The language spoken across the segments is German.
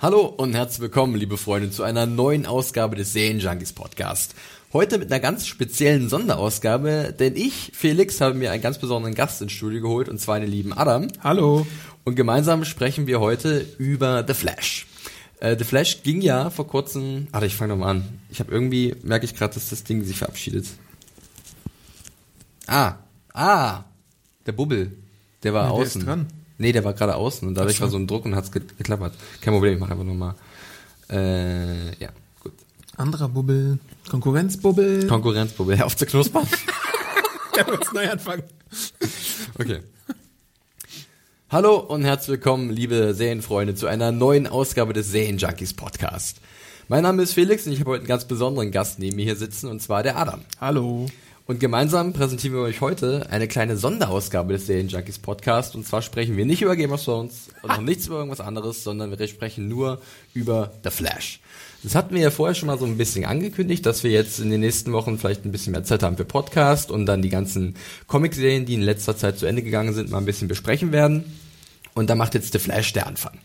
Hallo und herzlich willkommen, liebe Freunde, zu einer neuen Ausgabe des Serienjunkies Podcast. Heute mit einer ganz speziellen Sonderausgabe, denn ich, Felix, habe mir einen ganz besonderen Gast ins Studio geholt, und zwar den lieben Adam. Hallo. Und gemeinsam sprechen wir heute über The Flash. Äh, The Flash ging ja vor kurzem. Warte, ich fange nochmal an. Ich habe irgendwie, merke ich gerade, dass das Ding sich verabschiedet. Ah, ah, der Bubbel, der war Ja, der außen. ist dran. Nee, der war gerade außen und dadurch war so ein Druck und hat's ge geklappert. Kein Problem, ich mache einfach nochmal. Äh, ja, gut. Anderer Bubbel. Konkurrenzbubbel. Konkurrenzbubbel, auf zu knuspern. Man jetzt neu anfangen. Okay. Hallo und herzlich willkommen, liebe Serienfreunde, zu einer neuen Ausgabe des Serienjunkies Podcast. Mein Name ist Felix und ich habe heute einen ganz besonderen Gast neben mir hier sitzen, und zwar der Adam. Hallo. Und gemeinsam präsentieren wir euch heute eine kleine Sonderausgabe des Serienjunkies Podcast. Und zwar sprechen wir nicht über Game of Thrones und auch nichts über irgendwas anderes, sondern wir sprechen nur über The Flash. Das hatten wir ja vorher schon mal so ein bisschen angekündigt, dass wir jetzt in den nächsten Wochen vielleicht ein bisschen mehr Zeit haben für Podcast und dann die ganzen Comic-Serien, die in letzter Zeit zu Ende gegangen sind, mal ein bisschen besprechen werden. Und da macht jetzt The Flash der Anfang.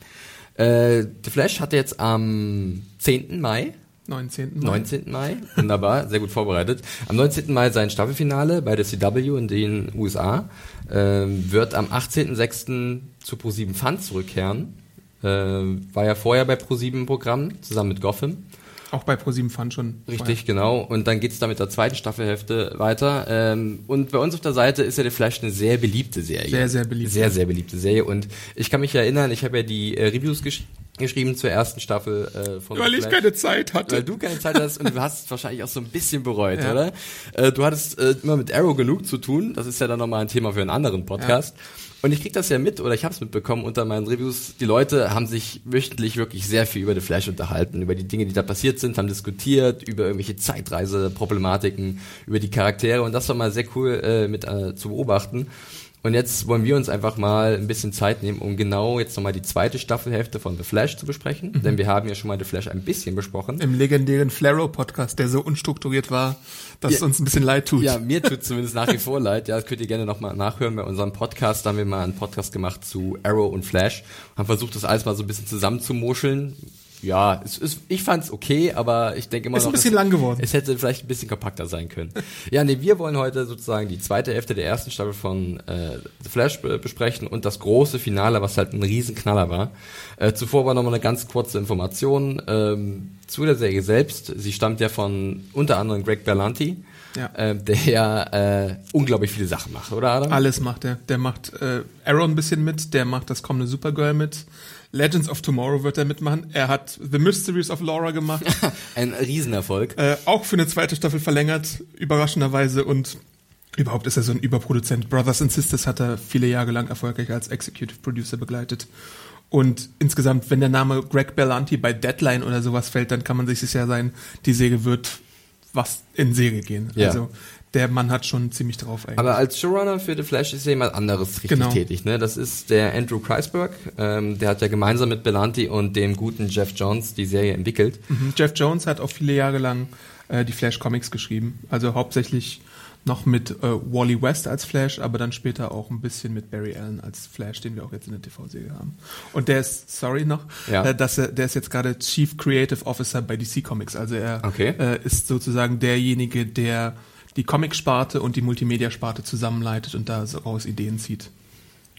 Äh, The Flash hatte jetzt am 10. Mai 19. Mai. 19. Mai, wunderbar, sehr gut vorbereitet. Am 19. Mai sein Staffelfinale bei der CW in den USA. Ähm, wird am 18.06. zu Pro7 Fun zurückkehren. Ähm, war ja vorher bei Pro7 im Programm, zusammen mit Gotham. Auch bei ProSieben Fun schon. Richtig, genau. Und dann geht's da mit der zweiten Staffelhälfte weiter. Ähm, und bei uns auf der Seite ist ja The Flash eine sehr beliebte Serie. Sehr, sehr beliebt. Sehr, sehr beliebte Serie. Und ich kann mich erinnern, ich habe ja die äh, Reviews gesch geschrieben zur ersten Staffel äh, von Weil ich Flash. keine Zeit hatte. Weil du keine Zeit hast und du hast es wahrscheinlich auch so ein bisschen bereut, Ja. oder? Äh, du hattest äh, immer mit Arrow genug zu tun. Das ist ja dann nochmal ein Thema für einen anderen Podcast. Und ich krieg das ja mit, oder ich habe es mitbekommen unter meinen Reviews. Die Leute haben sich wöchentlich wirklich sehr viel über The Flash unterhalten, über die Dinge, die da passiert sind, haben diskutiert, über irgendwelche Zeitreiseproblematiken, über die Charaktere. Und das war mal sehr cool äh, mit äh, zu beobachten. Und jetzt wollen wir uns einfach mal ein bisschen Zeit nehmen, um genau jetzt nochmal die zweite Staffelhälfte von The Flash zu besprechen. Denn wir haben ja schon mal The Flash ein bisschen besprochen. Im legendären Flaro-Podcast, der so unstrukturiert war, dass Ja. es uns ein bisschen leid tut. Ja, mir tut zumindest nach wie vor leid. Ja, das könnt ihr gerne nochmal nachhören bei unserem Podcast. Da haben wir mal einen Podcast gemacht zu Arrow und Flash. Haben versucht, das alles mal so ein bisschen zusammenzumoscheln. Ja, es ist, ich fand's okay, aber ich denke immer Ist ein noch, bisschen es, lang geworden. es hätte vielleicht ein bisschen kompakter sein können. ja, nee, wir wollen heute sozusagen die zweite Hälfte der ersten Staffel von äh, The Flash be besprechen und das große Finale, was halt ein Riesenknaller war. Äh, zuvor aber nochmal eine ganz kurze Information ähm, zu der Serie selbst. Sie stammt ja von unter anderem Greg Berlanti Ja. äh, der ja äh, unglaublich viele Sachen macht, oder Adam? Alles macht er. Der macht äh, Arrow ein bisschen mit, der macht das kommende Supergirl mit. Legends of Tomorrow wird er mitmachen. Er hat The Mysteries of Laura gemacht. Ein Riesenerfolg. äh, auch für eine zweite Staffel verlängert, überraschenderweise. Und überhaupt ist er so ein Überproduzent. Brothers and Sisters hat er viele Jahre lang erfolgreich als Executive Producer begleitet. Und insgesamt, wenn der Name Greg Berlanti bei Deadline oder sowas fällt, dann kann man sich sicher sein, die Serie wird was in Serie gehen. Ja. Also der Mann hat schon ziemlich drauf eigentlich. Aber als Showrunner für The Flash ist ja jemand anderes richtig Genau. tätig. Ne? Das ist der Andrew Kreisberg. Ähm, der hat ja gemeinsam mit Belanti und dem guten Jeff Jones die Serie entwickelt. Mhm. Jeff Jones hat auch viele Jahre lang äh, die Flash Comics geschrieben. Also hauptsächlich noch mit äh, Wally West als Flash, aber dann später auch ein bisschen mit Barry Allen als Flash, den wir auch jetzt in der TV-Serie haben. Und der ist, sorry noch, Ja. äh, dass er, der ist jetzt gerade Chief Creative Officer bei DC Comics. Also er Okay. äh, ist sozusagen derjenige, der die Comic-Sparte und die Multimedia-Sparte zusammenleitet und daraus Ideen zieht.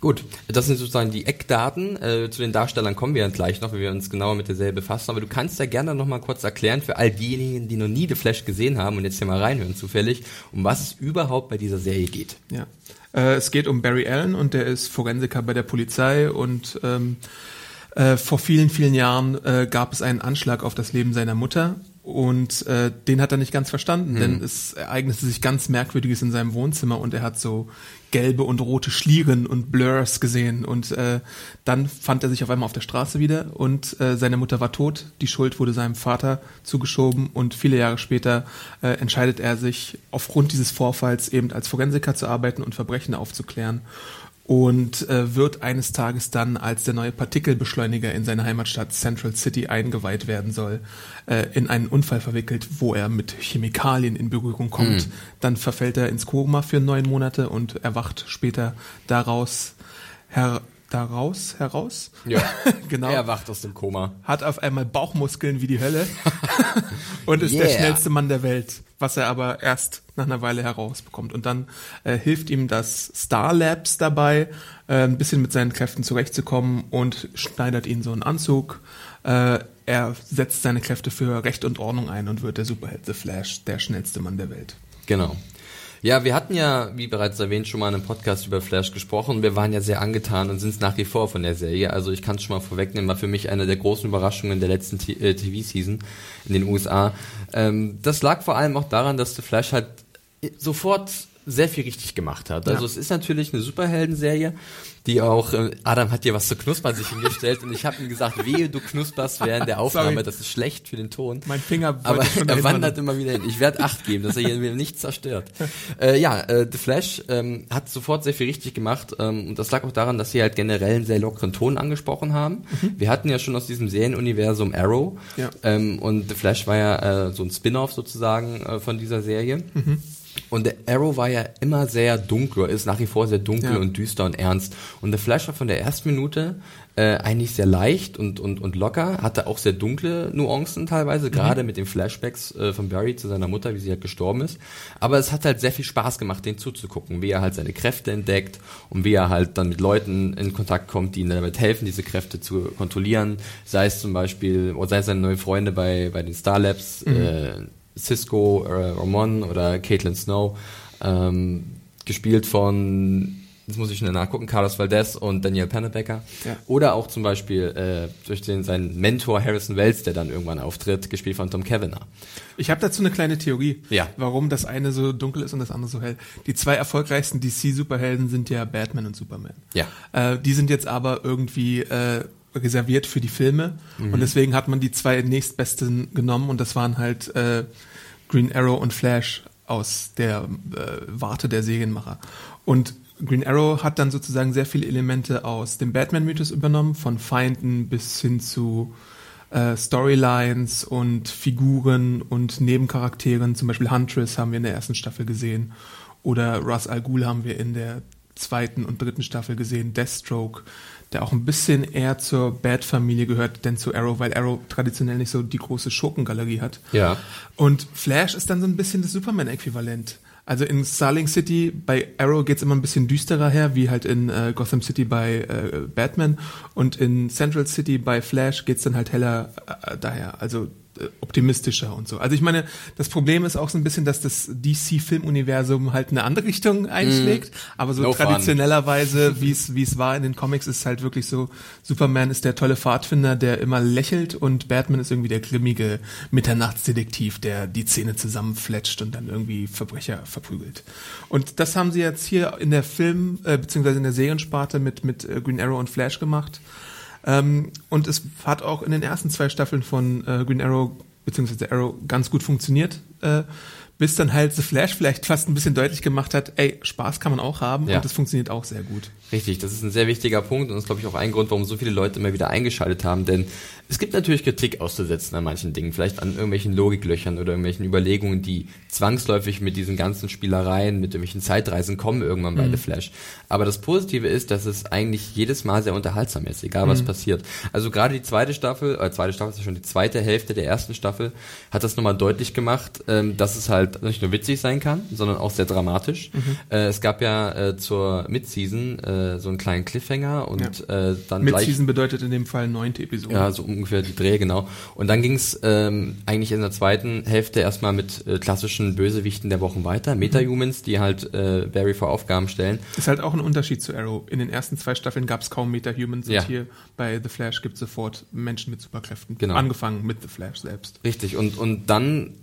Gut, das sind sozusagen die Eckdaten. Äh, zu den Darstellern kommen wir dann gleich noch, wenn wir uns genauer mit der Serie befassen. Aber du kannst ja gerne noch mal kurz erklären für all diejenigen, die noch nie The Flash gesehen haben und jetzt hier mal reinhören zufällig, um was es überhaupt bei dieser Serie geht. Ja. Äh, es geht um Barry Allen und der ist Forensiker bei der Polizei und ähm, äh, vor vielen, vielen Jahren äh, gab es einen Anschlag auf das Leben seiner Mutter und äh, den hat er nicht ganz verstanden, hm. denn es ereignete sich ganz Merkwürdiges in seinem Wohnzimmer und er hat so gelbe und rote Schlieren und Blurs gesehen. Und äh, dann fand er sich auf einmal auf der Straße wieder und äh, seine Mutter war tot. Die Schuld wurde seinem Vater zugeschoben und viele Jahre später äh, entscheidet er sich aufgrund dieses Vorfalls eben als Forensiker zu arbeiten und Verbrechen aufzuklären und äh, wird eines Tages dann als der neue Partikelbeschleuniger in seine Heimatstadt Central City eingeweiht werden soll, äh, in einen Unfall verwickelt, wo er mit Chemikalien in Berührung kommt. Mhm. Dann verfällt er ins Koma für neun Monate und erwacht später daraus her daraus heraus. Ja, genau. Er erwacht aus dem Koma. Hat auf einmal Bauchmuskeln wie die Hölle und ist yeah. der schnellste Mann der Welt was er aber erst nach einer Weile herausbekommt. Und dann äh, hilft ihm das Star Labs dabei, äh, ein bisschen mit seinen Kräften zurechtzukommen und schneidert ihn so einen Anzug. Äh, er setzt seine Kräfte für Recht und Ordnung ein und wird der Superheld The Flash, der schnellste Mann der Welt. Genau. Ja, wir hatten ja, wie bereits erwähnt, schon mal in einem Podcast über Flash gesprochen. Wir waren ja sehr angetan und sind es nach wie vor von der Serie. Also ich kann es schon mal vorwegnehmen, war für mich eine der großen Überraschungen der letzten TV-Season äh, in den USA. Ähm, das lag vor allem auch daran, dass The Flash halt sofort sehr viel richtig gemacht hat. Also ja. es ist natürlich eine Superhelden-Serie, die auch, äh, Adam hat dir was zu knuspern sich hingestellt und ich habe ihm gesagt, wehe, du knusperst während der Aufnahme, Sorry. das ist schlecht für den Ton. Mein Finger Aber er wandert immer wieder hin. Ich werde Acht geben, dass er hier nichts zerstört. äh, ja, äh, The Flash ähm, hat sofort sehr viel richtig gemacht ähm, und das lag auch daran, dass sie halt generell einen sehr lockeren Ton angesprochen haben. Mhm. Wir hatten ja schon aus diesem Serienuniversum Arrow ja. ähm, und The Flash war ja äh, so ein Spin-off sozusagen äh, von dieser Serie. Mhm. Und der Arrow war ja immer sehr dunkel, ist nach wie vor sehr dunkel ja. und düster und ernst. Und der Flash war von der ersten Minute äh, eigentlich sehr leicht und, und, und locker, hatte auch sehr dunkle Nuancen teilweise, mhm. gerade mit den Flashbacks äh, von Barry zu seiner Mutter, wie sie halt gestorben ist. Aber es hat halt sehr viel Spaß gemacht, den zuzugucken, wie er halt seine Kräfte entdeckt und wie er halt dann mit Leuten in Kontakt kommt, die ihm damit helfen, diese Kräfte zu kontrollieren. Sei es zum Beispiel, oder sei es seine neuen Freunde bei, bei den Star Labs, mhm. äh, Cisco äh, Ramon oder Caitlin Snow, ähm, gespielt von, jetzt muss ich schnell nachgucken, Carlos Valdez und Daniel Pennebecker. Ja. Oder auch zum Beispiel äh, durch den, seinen Mentor Harrison Wells, der dann irgendwann auftritt, gespielt von Tom Kavanagh. Ich habe dazu eine kleine Theorie, ja. warum das eine so dunkel ist und das andere so hell. Die zwei erfolgreichsten DC-Superhelden sind ja Batman und Superman. Ja. Äh, die sind jetzt aber irgendwie äh, reserviert für die Filme mhm. und deswegen hat man die zwei nächstbesten genommen und das waren halt äh, Green Arrow und Flash aus der äh, Warte der Serienmacher. Und Green Arrow hat dann sozusagen sehr viele Elemente aus dem Batman-Mythos übernommen, von Feinden bis hin zu äh, Storylines und Figuren und Nebencharakteren. Zum Beispiel Huntress haben wir in der ersten Staffel gesehen oder Russ Al Ghul haben wir in der zweiten und dritten Staffel gesehen, Deathstroke der auch ein bisschen eher zur Bad-Familie gehört, denn zu Arrow, weil Arrow traditionell nicht so die große Schurkengalerie hat. Ja. Und Flash ist dann so ein bisschen das Superman-Äquivalent. Also in Starling City bei Arrow geht's immer ein bisschen düsterer her, wie halt in äh, Gotham City bei äh, Batman. Und in Central City bei Flash geht's dann halt heller äh, daher. Also optimistischer und so. Also ich meine, das Problem ist auch so ein bisschen, dass das DC-Filmuniversum halt eine andere Richtung einschlägt, mm. aber so no traditionellerweise, wie es wie es war in den Comics, ist halt wirklich so, Superman ist der tolle Pfadfinder, der immer lächelt und Batman ist irgendwie der grimmige Mitternachtsdetektiv, der die Zähne zusammenfletscht und dann irgendwie Verbrecher verprügelt. Und das haben sie jetzt hier in der Film, äh, beziehungsweise in der Seriensparte mit, mit äh, Green Arrow und Flash gemacht. Ähm, und es hat auch in den ersten zwei Staffeln von äh, Green Arrow beziehungsweise Arrow ganz gut funktioniert. Äh, bis dann halt The Flash vielleicht fast ein bisschen deutlich gemacht hat, ey, Spaß kann man auch haben ja. und das funktioniert auch sehr gut. Richtig, das ist ein sehr wichtiger Punkt und das ist, glaube ich, auch ein Grund, warum so viele Leute immer wieder eingeschaltet haben, denn Es gibt natürlich Kritik auszusetzen an manchen Dingen, vielleicht an irgendwelchen Logiklöchern oder irgendwelchen Überlegungen, die zwangsläufig mit diesen ganzen Spielereien, mit irgendwelchen Zeitreisen kommen irgendwann bei The Flash. Aber das Positive ist, dass es eigentlich jedes Mal sehr unterhaltsam ist, egal was passiert. Also gerade die zweite Staffel, äh, zweite Staffel ist ja schon die zweite Hälfte der ersten Staffel, hat das nochmal deutlich gemacht, ähm, dass es halt nicht nur witzig sein kann, sondern auch sehr dramatisch. Äh, es gab ja äh, zur Mid-Season äh, so einen kleinen Cliffhanger und äh, dann Mid-Season bedeutet in dem Fall neunte Episode. ja, so ungefähr die Dreh, genau. Und dann ging's ähm, eigentlich in der zweiten Hälfte erstmal mit äh, klassischen Bösewichten der Wochen weiter, Metahumans, die halt äh, Barry vor Aufgaben stellen. Ist halt auch ein Unterschied zu Arrow. In den ersten zwei Staffeln gab es kaum Meta-Humans Ja. und hier bei The Flash gibt es sofort Menschen mit Superkräften. Genau. Angefangen mit The Flash selbst. Richtig. Und, und dann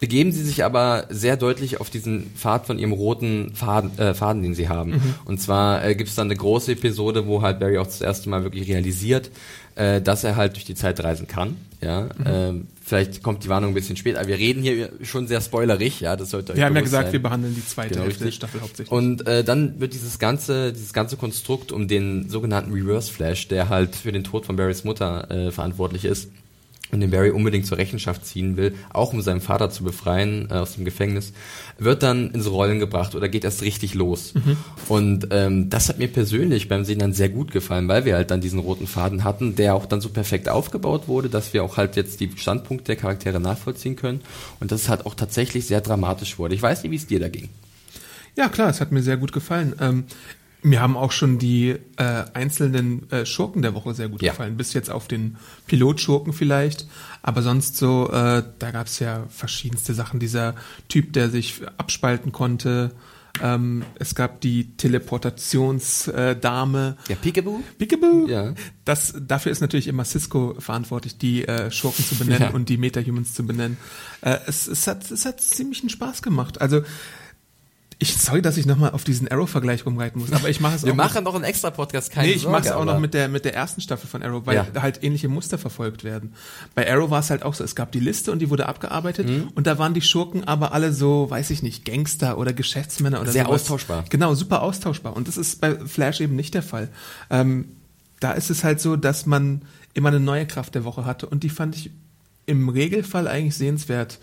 begeben sie sich aber sehr deutlich auf diesen Pfad von ihrem roten Faden, äh, Faden den sie haben. Und zwar äh, gibt es dann eine große Episode, wo halt Barry auch das erste Mal wirklich realisiert, äh, dass er halt durch die Zeit reisen kann. Ja, ähm, vielleicht kommt die Warnung ein bisschen spät, aber wir reden hier schon sehr spoilerig, ja, das sollte Wir haben ja gesagt, sein. wir behandeln die zweite Genau, Hälfte der. Staffel hauptsächlich. Und äh, dann wird dieses ganze, dieses ganze Konstrukt um den sogenannten Reverse Flash, der halt für den Tod von Barrys Mutter äh, verantwortlich ist und den Barry unbedingt zur Rechenschaft ziehen will, auch um seinen Vater zu befreien äh, aus dem Gefängnis, wird dann ins Rollen gebracht oder geht erst richtig los. Und ähm, das hat mir persönlich beim Sehen dann sehr gut gefallen, weil wir halt dann diesen roten Faden hatten, der auch dann so perfekt aufgebaut wurde, dass wir auch halt jetzt die Standpunkte der Charaktere nachvollziehen können und das halt auch tatsächlich sehr dramatisch wurde. Ich weiß nicht, wie es dir da ging. Ja, klar, es hat mir sehr gut gefallen. Ähm, mir haben auch schon die äh, einzelnen äh, Schurken der Woche sehr gut Ja. gefallen. Bis jetzt auf den Pilotschurken vielleicht. Aber sonst so, äh, da gab es ja verschiedenste Sachen. Dieser Typ, der sich abspalten konnte. Ähm, es gab die Teleportationsdame. Äh. Ja, Peekaboo? Peekaboo. Ja. Das, dafür ist natürlich immer Cisco verantwortlich, die äh, Schurken zu benennen Ja. und die Metahumans zu benennen. Äh, es, es, hat, es hat ziemlichen Spaß gemacht. Also ich sorry, dass ich nochmal auf diesen Arrow-Vergleich rumreiten muss, aber ich mache es Wir auch machen noch einen extra Podcast, keine Nee, ich mache es auch noch mit der mit der ersten Staffel von Arrow, weil Ja. halt ähnliche Muster verfolgt werden. Bei Arrow war es halt auch so, es gab die Liste und die wurde abgearbeitet Mhm. und da waren die Schurken aber alle so, weiß ich nicht, Gangster oder Geschäftsmänner oder Sehr sowas. austauschbar. Genau, super austauschbar und das ist bei Flash eben nicht der Fall. Ähm, da ist es halt so, dass man immer eine neue Kraft der Woche hatte und die fand ich im Regelfall eigentlich sehenswert,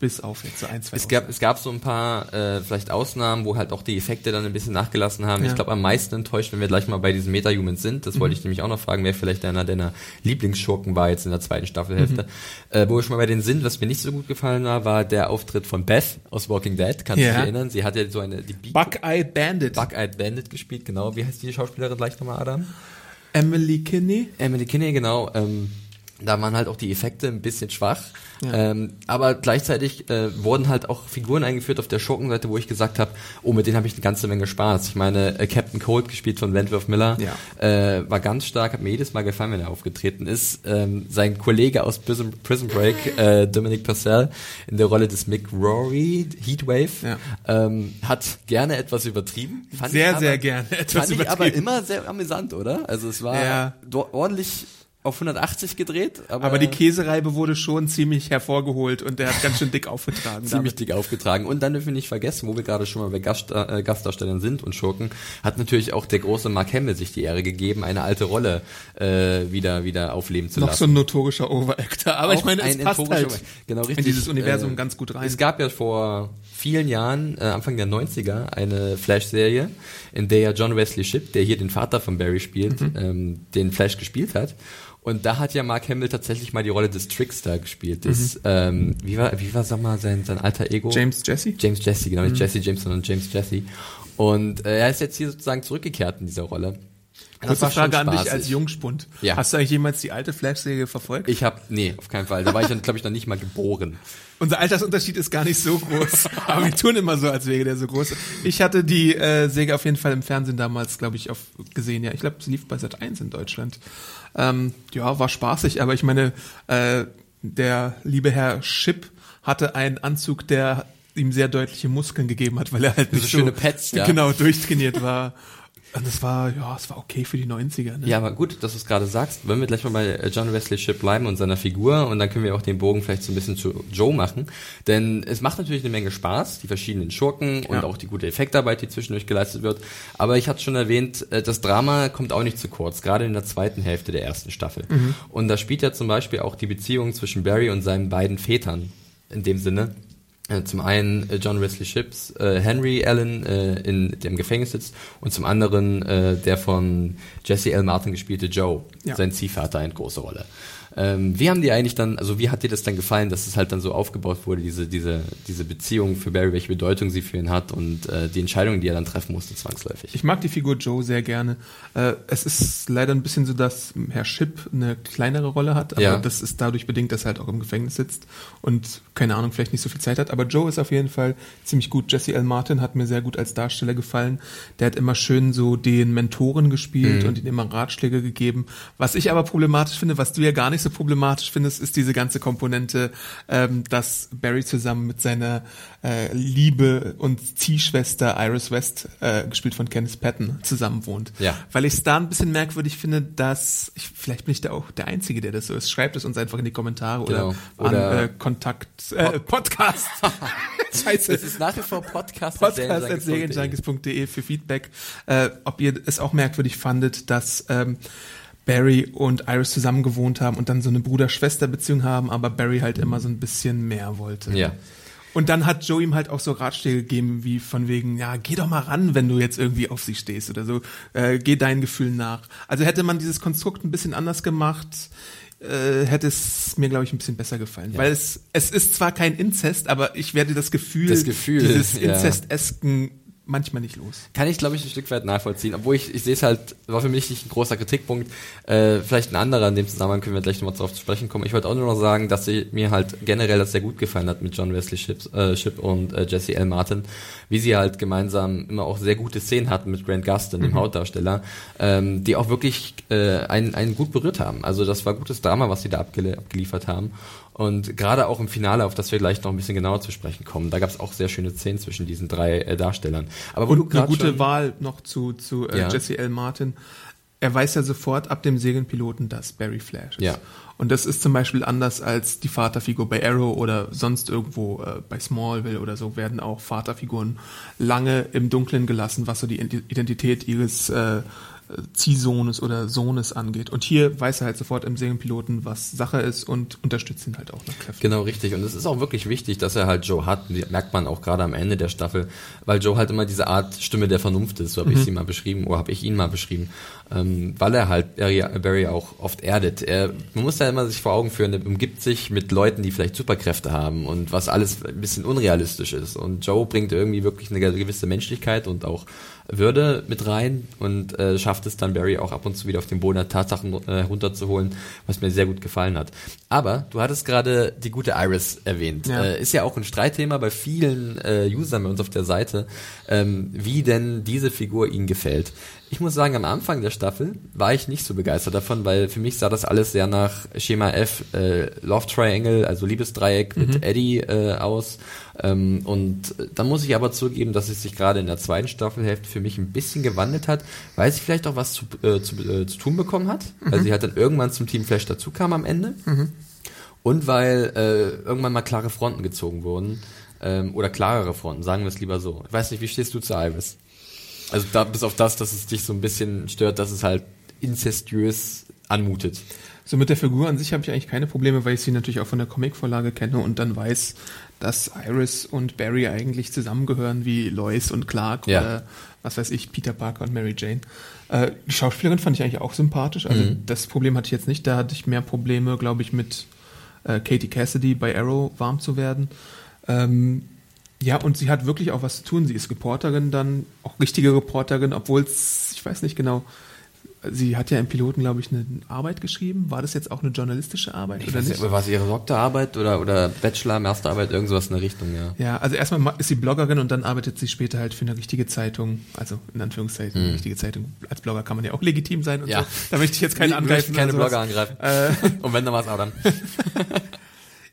bis auf jetzt so ein, zwei Es gab, es gab so ein paar äh, vielleicht Ausnahmen, wo halt auch die Effekte dann ein bisschen nachgelassen haben. Ja. Ich glaube, am meisten enttäuscht, wenn wir gleich mal bei diesen Meta-Humans sind, das Mhm. wollte ich nämlich auch noch fragen, wer vielleicht einer deiner Lieblingsschurken war jetzt in der zweiten Staffelhälfte. Mhm. Äh, wo wir schon mal bei denen sind, was mir nicht so gut gefallen war, war der Auftritt von Beth aus Walking Dead. Kannst du Ja. dich erinnern? Sie hat ja so eine die Beak- Buckeye Bandit, Buck-Eyed Bandit gespielt, genau. Wie heißt die Schauspielerin gleich nochmal, Adam? Emily Kinney. Emily Kinney, genau. Ähm, da waren halt auch die Effekte ein bisschen schwach. Ja. Ähm, aber gleichzeitig äh, wurden halt auch Figuren eingeführt auf der Schurkenseite, wo ich gesagt habe, oh, mit denen habe ich eine ganze Menge Spaß. Ich meine, äh, Captain Cold, gespielt von Wentworth Miller, Ja. äh, war ganz stark, hat mir jedes Mal gefallen, wenn er aufgetreten ist. Ähm, sein Kollege aus Prison, Prison Break, äh, Dominic Purcell, in der Rolle des Mick Rory, Heatwave, Ja. ähm, hat gerne etwas übertrieben. Fand Sehr, aber, sehr gerne etwas Fand ich aber übertrieben. immer sehr amüsant, oder? Also es war Ja. ordentlich auf 180 gedreht, aber, Aber die Käsereibe wurde schon ziemlich hervorgeholt und der hat ganz schön dick aufgetragen. ziemlich dick aufgetragen. Und dann dürfen wir nicht vergessen, wo wir gerade schon mal bei Gast, äh, Gastdarstellern sind und Schurken, hat natürlich auch der große Mark Hamill sich die Ehre gegeben, eine alte Rolle äh, wieder wieder aufleben zu Noch lassen. so ein notorischer Overactor. Aber ich Auch meine, es ein passt halt genau, richtig, in dieses Universum äh, ganz gut rein. Es gab ja vor vielen Jahren, äh, Anfang der 90er, eine Flash-Serie, in der ja John Wesley Shipp, der hier den Vater von Barry spielt, Mhm. ähm, den Flash gespielt hat. Und da hat ja Mark Hamill tatsächlich mal die Rolle des Trickster gespielt. Des, ähm, wie war, wie war, sag mal, sein, sein alter Ego? Mhm. James Jesse? James Jesse, genau, nicht Jesse James, sondern James Jesse. Und äh, er ist jetzt hier sozusagen zurückgekehrt in dieser Rolle. Das Kurze war schon Frage an dich als Jungspund. Ja. Hast du eigentlich jemals die alte Flash-Serie verfolgt? Ich habe nee, auf keinen Fall. Da war ich dann, glaube ich, noch nicht mal geboren. Unser Altersunterschied ist gar nicht so groß, aber wir tun immer so, als wäre der so groß. Ich hatte die äh, Serie auf jeden Fall im Fernsehen damals, glaube ich, auf, gesehen. Ja, ich glaube, sie lief bei Sat 1 in Deutschland. Ähm, ja, war spaßig, aber ich meine, äh, der liebe Herr Schipp hatte einen Anzug, der ihm sehr deutliche Muskeln gegeben hat, weil er halt nicht so schöne Pets, ja. genau durchtrainiert war. Und das war, ja, es war okay für die 90er. Ne? Ja, aber gut, dass du es gerade sagst. Wollen wir gleich mal bei äh, John Wesley Shipp bleiben und seiner Figur und dann können wir auch den Bogen vielleicht so ein bisschen zu Joe machen. Denn es macht natürlich eine Menge Spaß, die verschiedenen Schurken und Ja. auch die gute Effektarbeit, die zwischendurch geleistet wird. Aber ich hatte schon erwähnt, äh, das Drama kommt auch nicht zu kurz, gerade in der zweiten Hälfte der ersten Staffel. Und da spielt ja zum Beispiel auch die Beziehung zwischen Barry und seinen beiden Vätern in dem Sinne. Äh, Zum einen äh, John Wesley Ships, äh, Henry Allen äh, in dem Gefängnis sitzt und zum anderen äh, der von Jesse L. Martin gespielte Joe, Ja. sein Ziehvater, eine große Rolle. Ähm, wie haben die eigentlich dann, also wie hat dir das dann gefallen, dass es halt dann so aufgebaut wurde, diese, diese, diese Beziehung für Barry, welche Bedeutung sie für ihn hat und äh, die Entscheidungen, die er dann treffen musste, zwangsläufig? Ich mag die Figur Joe sehr gerne. Äh, es ist leider ein bisschen so, dass Herr Schipp eine kleinere Rolle hat, aber Ja. das ist dadurch bedingt, dass er halt auch im Gefängnis sitzt und keine Ahnung, vielleicht nicht so viel Zeit hat. Aber Joe ist auf jeden Fall ziemlich gut. Jesse L. Martin hat mir sehr gut als Darsteller gefallen. Der hat immer schön so den Mentoren gespielt und ihm immer Ratschläge gegeben. Was ich aber problematisch finde, was du ja gar nicht so problematisch findest, ist diese ganze Komponente, ähm, dass Barry zusammen mit seiner äh, Liebe und Ziehschwester Iris West, äh, gespielt von Kenneth Patton, zusammen wohnt. Ja. Weil ich es da ein bisschen merkwürdig finde, dass, ich, vielleicht bin ich da auch der Einzige, der das so ist. Schreibt es uns einfach in die Kommentare Genau. oder, Oder- an äh, Kontakt, äh, Podcast. Scheiße. Es ist nach wie vor Podcast. Podcast.serienjunkies.de für Feedback, äh, ob ihr es auch merkwürdig fandet, dass ähm, Barry und Iris zusammen gewohnt haben und dann so eine Bruder-Schwester-Beziehung haben, aber Barry halt immer so ein bisschen mehr wollte. Ja. Und dann hat Joe ihm halt auch so Ratschläge gegeben, wie von wegen, ja, geh doch mal ran, wenn du jetzt irgendwie auf sie stehst oder so, äh, geh deinen Gefühlen nach. Also hätte man dieses Konstrukt ein bisschen anders gemacht, äh, hätte es mir, glaube ich, ein bisschen besser gefallen. Weil es, es ist zwar kein Inzest, aber ich werde das Gefühl, Das Gefühl, dieses ja. Inzestesken manchmal nicht los. Kann ich, glaube ich, ein Stück weit nachvollziehen. Obwohl ich, ich sehe es halt, war für mich nicht ein großer Kritikpunkt. Äh, vielleicht ein anderer in dem Zusammenhang können wir gleich nochmal drauf zu sprechen kommen. Ich wollte auch nur noch sagen, dass sie, mir halt generell das sehr gut gefallen hat mit John Wesley Ships, äh, und äh, Jesse L. Martin, wie sie halt gemeinsam immer auch sehr gute Szenen hatten mit Grant Gustin, dem Hauptdarsteller, ähm, die auch wirklich äh, einen, einen gut berührt haben. Also das war gutes Drama, was sie da abgele abgeliefert haben. Und gerade auch im Finale, auf das wir gleich noch ein bisschen genauer zu sprechen kommen, da gab es auch sehr schöne Szenen zwischen diesen drei äh, Darstellern. Aber wo du Und eine grad gute Wahl noch zu, zu äh, Ja. Jesse L. Martin. Er weiß ja sofort ab dem Serienpiloten, dass Barry Flash ist. Ja. Und das ist zum Beispiel anders als die Vaterfigur bei Arrow oder sonst irgendwo äh, bei Smallville oder so werden auch Vaterfiguren lange im Dunkeln gelassen, was so die Ident- Identität ihres äh, Ziehsohnes oder Sohnes angeht. Und hier weiß er halt sofort im Serienpiloten, was Sache ist und unterstützt ihn halt auch nach Kräften. Genau, richtig. Und es ist auch wirklich wichtig, dass er halt Joe hat. Die merkt man auch gerade am Ende der Staffel, weil Joe halt immer diese Art Stimme der Vernunft ist, so habe ich sie mal beschrieben, oder habe ich ihn mal beschrieben, ähm, weil er halt Barry, Barry auch oft erdet. Er, man muss da immer sich vor Augen führen, er umgibt sich mit Leuten, die vielleicht Superkräfte haben und was alles ein bisschen unrealistisch ist. Und Joe bringt irgendwie wirklich eine gewisse Menschlichkeit und auch Würde mit rein und äh, schafft es dann Barry auch ab und zu wieder auf den Boden der Tatsachen äh, runterzuholen, was mir sehr gut gefallen hat. Aber du hattest gerade die gute Iris erwähnt. Ja. Äh, ist ja auch ein Streitthema bei vielen äh, Usern bei uns auf der Seite, ähm, wie denn diese Figur ihnen gefällt. Ich muss sagen, am Anfang der Staffel war ich nicht so begeistert davon, weil für mich sah das alles sehr nach Schema F, äh, Love Triangle, also Liebesdreieck mit Eddie äh, aus. Ähm, und äh, dann muss ich aber zugeben, dass es sich gerade in der zweiten Staffelhälfte für mich ein bisschen gewandelt hat, weil sie vielleicht auch was zu, äh, zu, äh, zu tun bekommen hat, weil sie halt dann irgendwann zum Team Flash dazu kam am Ende. Und weil äh, irgendwann mal klare Fronten gezogen wurden. Ähm, oder klarere Fronten, sagen wir es lieber so. Ich weiß nicht, wie stehst du zu Iris? Also da, bis auf das, dass es dich so ein bisschen stört, dass es halt inzestiös anmutet. So mit der Figur an sich habe ich eigentlich keine Probleme, weil ich sie natürlich auch von der Comicvorlage kenne und dann weiß, dass Iris und Barry eigentlich zusammengehören wie Lois und Clark Ja. oder was weiß ich, Peter Parker und Mary Jane. Äh, die Schauspielerin fand ich eigentlich auch sympathisch. Also Mhm. das Problem hatte ich jetzt nicht. Da hatte ich mehr Probleme, glaube ich, mit äh, Katie Cassidy bei Arrow warm zu werden. Ähm, ja, und sie hat wirklich auch was zu tun. Sie ist Reporterin dann, auch richtige Reporterin, obwohl es, ich weiß nicht genau, sie hat ja im Piloten, glaube ich, eine Arbeit geschrieben. War das jetzt auch eine journalistische Arbeit oder nicht? War es ihre Doktorarbeit oder, oder Bachelor, Masterarbeit, irgendwas in der Richtung, ja. Ja, also erstmal ma- ist sie Bloggerin und dann arbeitet sie später halt für eine richtige Zeitung, also in Anführungszeichen eine richtige Zeitung. Als Blogger kann man ja auch legitim sein und Ja. so. Da möchte ich jetzt keinen angreifen. möchten keine oder sowas. Blogger angreifen. Äh, Und wenn, dann war es Adam.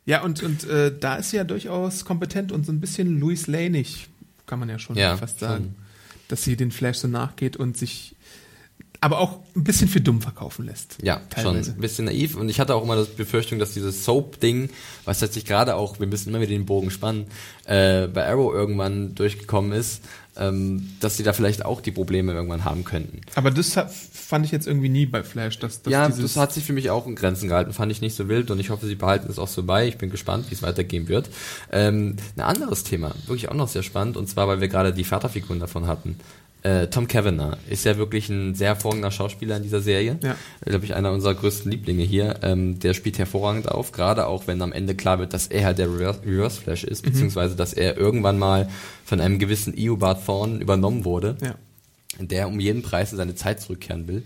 Ja, und, und äh, da ist sie ja durchaus kompetent und so ein bisschen Louis Laneig, kann man ja schon Ja, fast sagen. dass sie den Flash so nachgeht und sich aber auch ein bisschen für dumm verkaufen lässt. Ja, teilweise. schon ein bisschen naiv. Und ich hatte auch immer das Befürchtung, dass dieses Soap-Ding, was jetzt sich gerade auch, wir müssen immer wieder den Bogen spannen, äh, bei Arrow irgendwann durchgekommen ist, ähm, dass sie da vielleicht auch die Probleme irgendwann haben könnten. Aber das fand ich jetzt irgendwie nie bei Flash. Dass, dass ja, das hat sich für mich auch in Grenzen gehalten, fand ich nicht so wild und ich hoffe, sie behalten es auch so bei. Ich bin gespannt, wie es weitergehen wird. Ähm, ein anderes Thema, wirklich auch noch sehr spannend, und zwar, weil wir gerade die Vaterfiguren davon hatten. Äh, Tom Kavanagh ist ja wirklich ein sehr hervorragender Schauspieler in dieser Serie. Ja. Glaube ich, einer unserer größten Lieblinge hier. Ähm, der spielt hervorragend auf, gerade auch wenn am Ende klar wird, dass er halt der Reverse Flash ist, mhm. beziehungsweise dass er irgendwann mal von einem gewissen Eobard Thorne übernommen wurde, ja. der um jeden Preis seine Zeit zurückkehren will.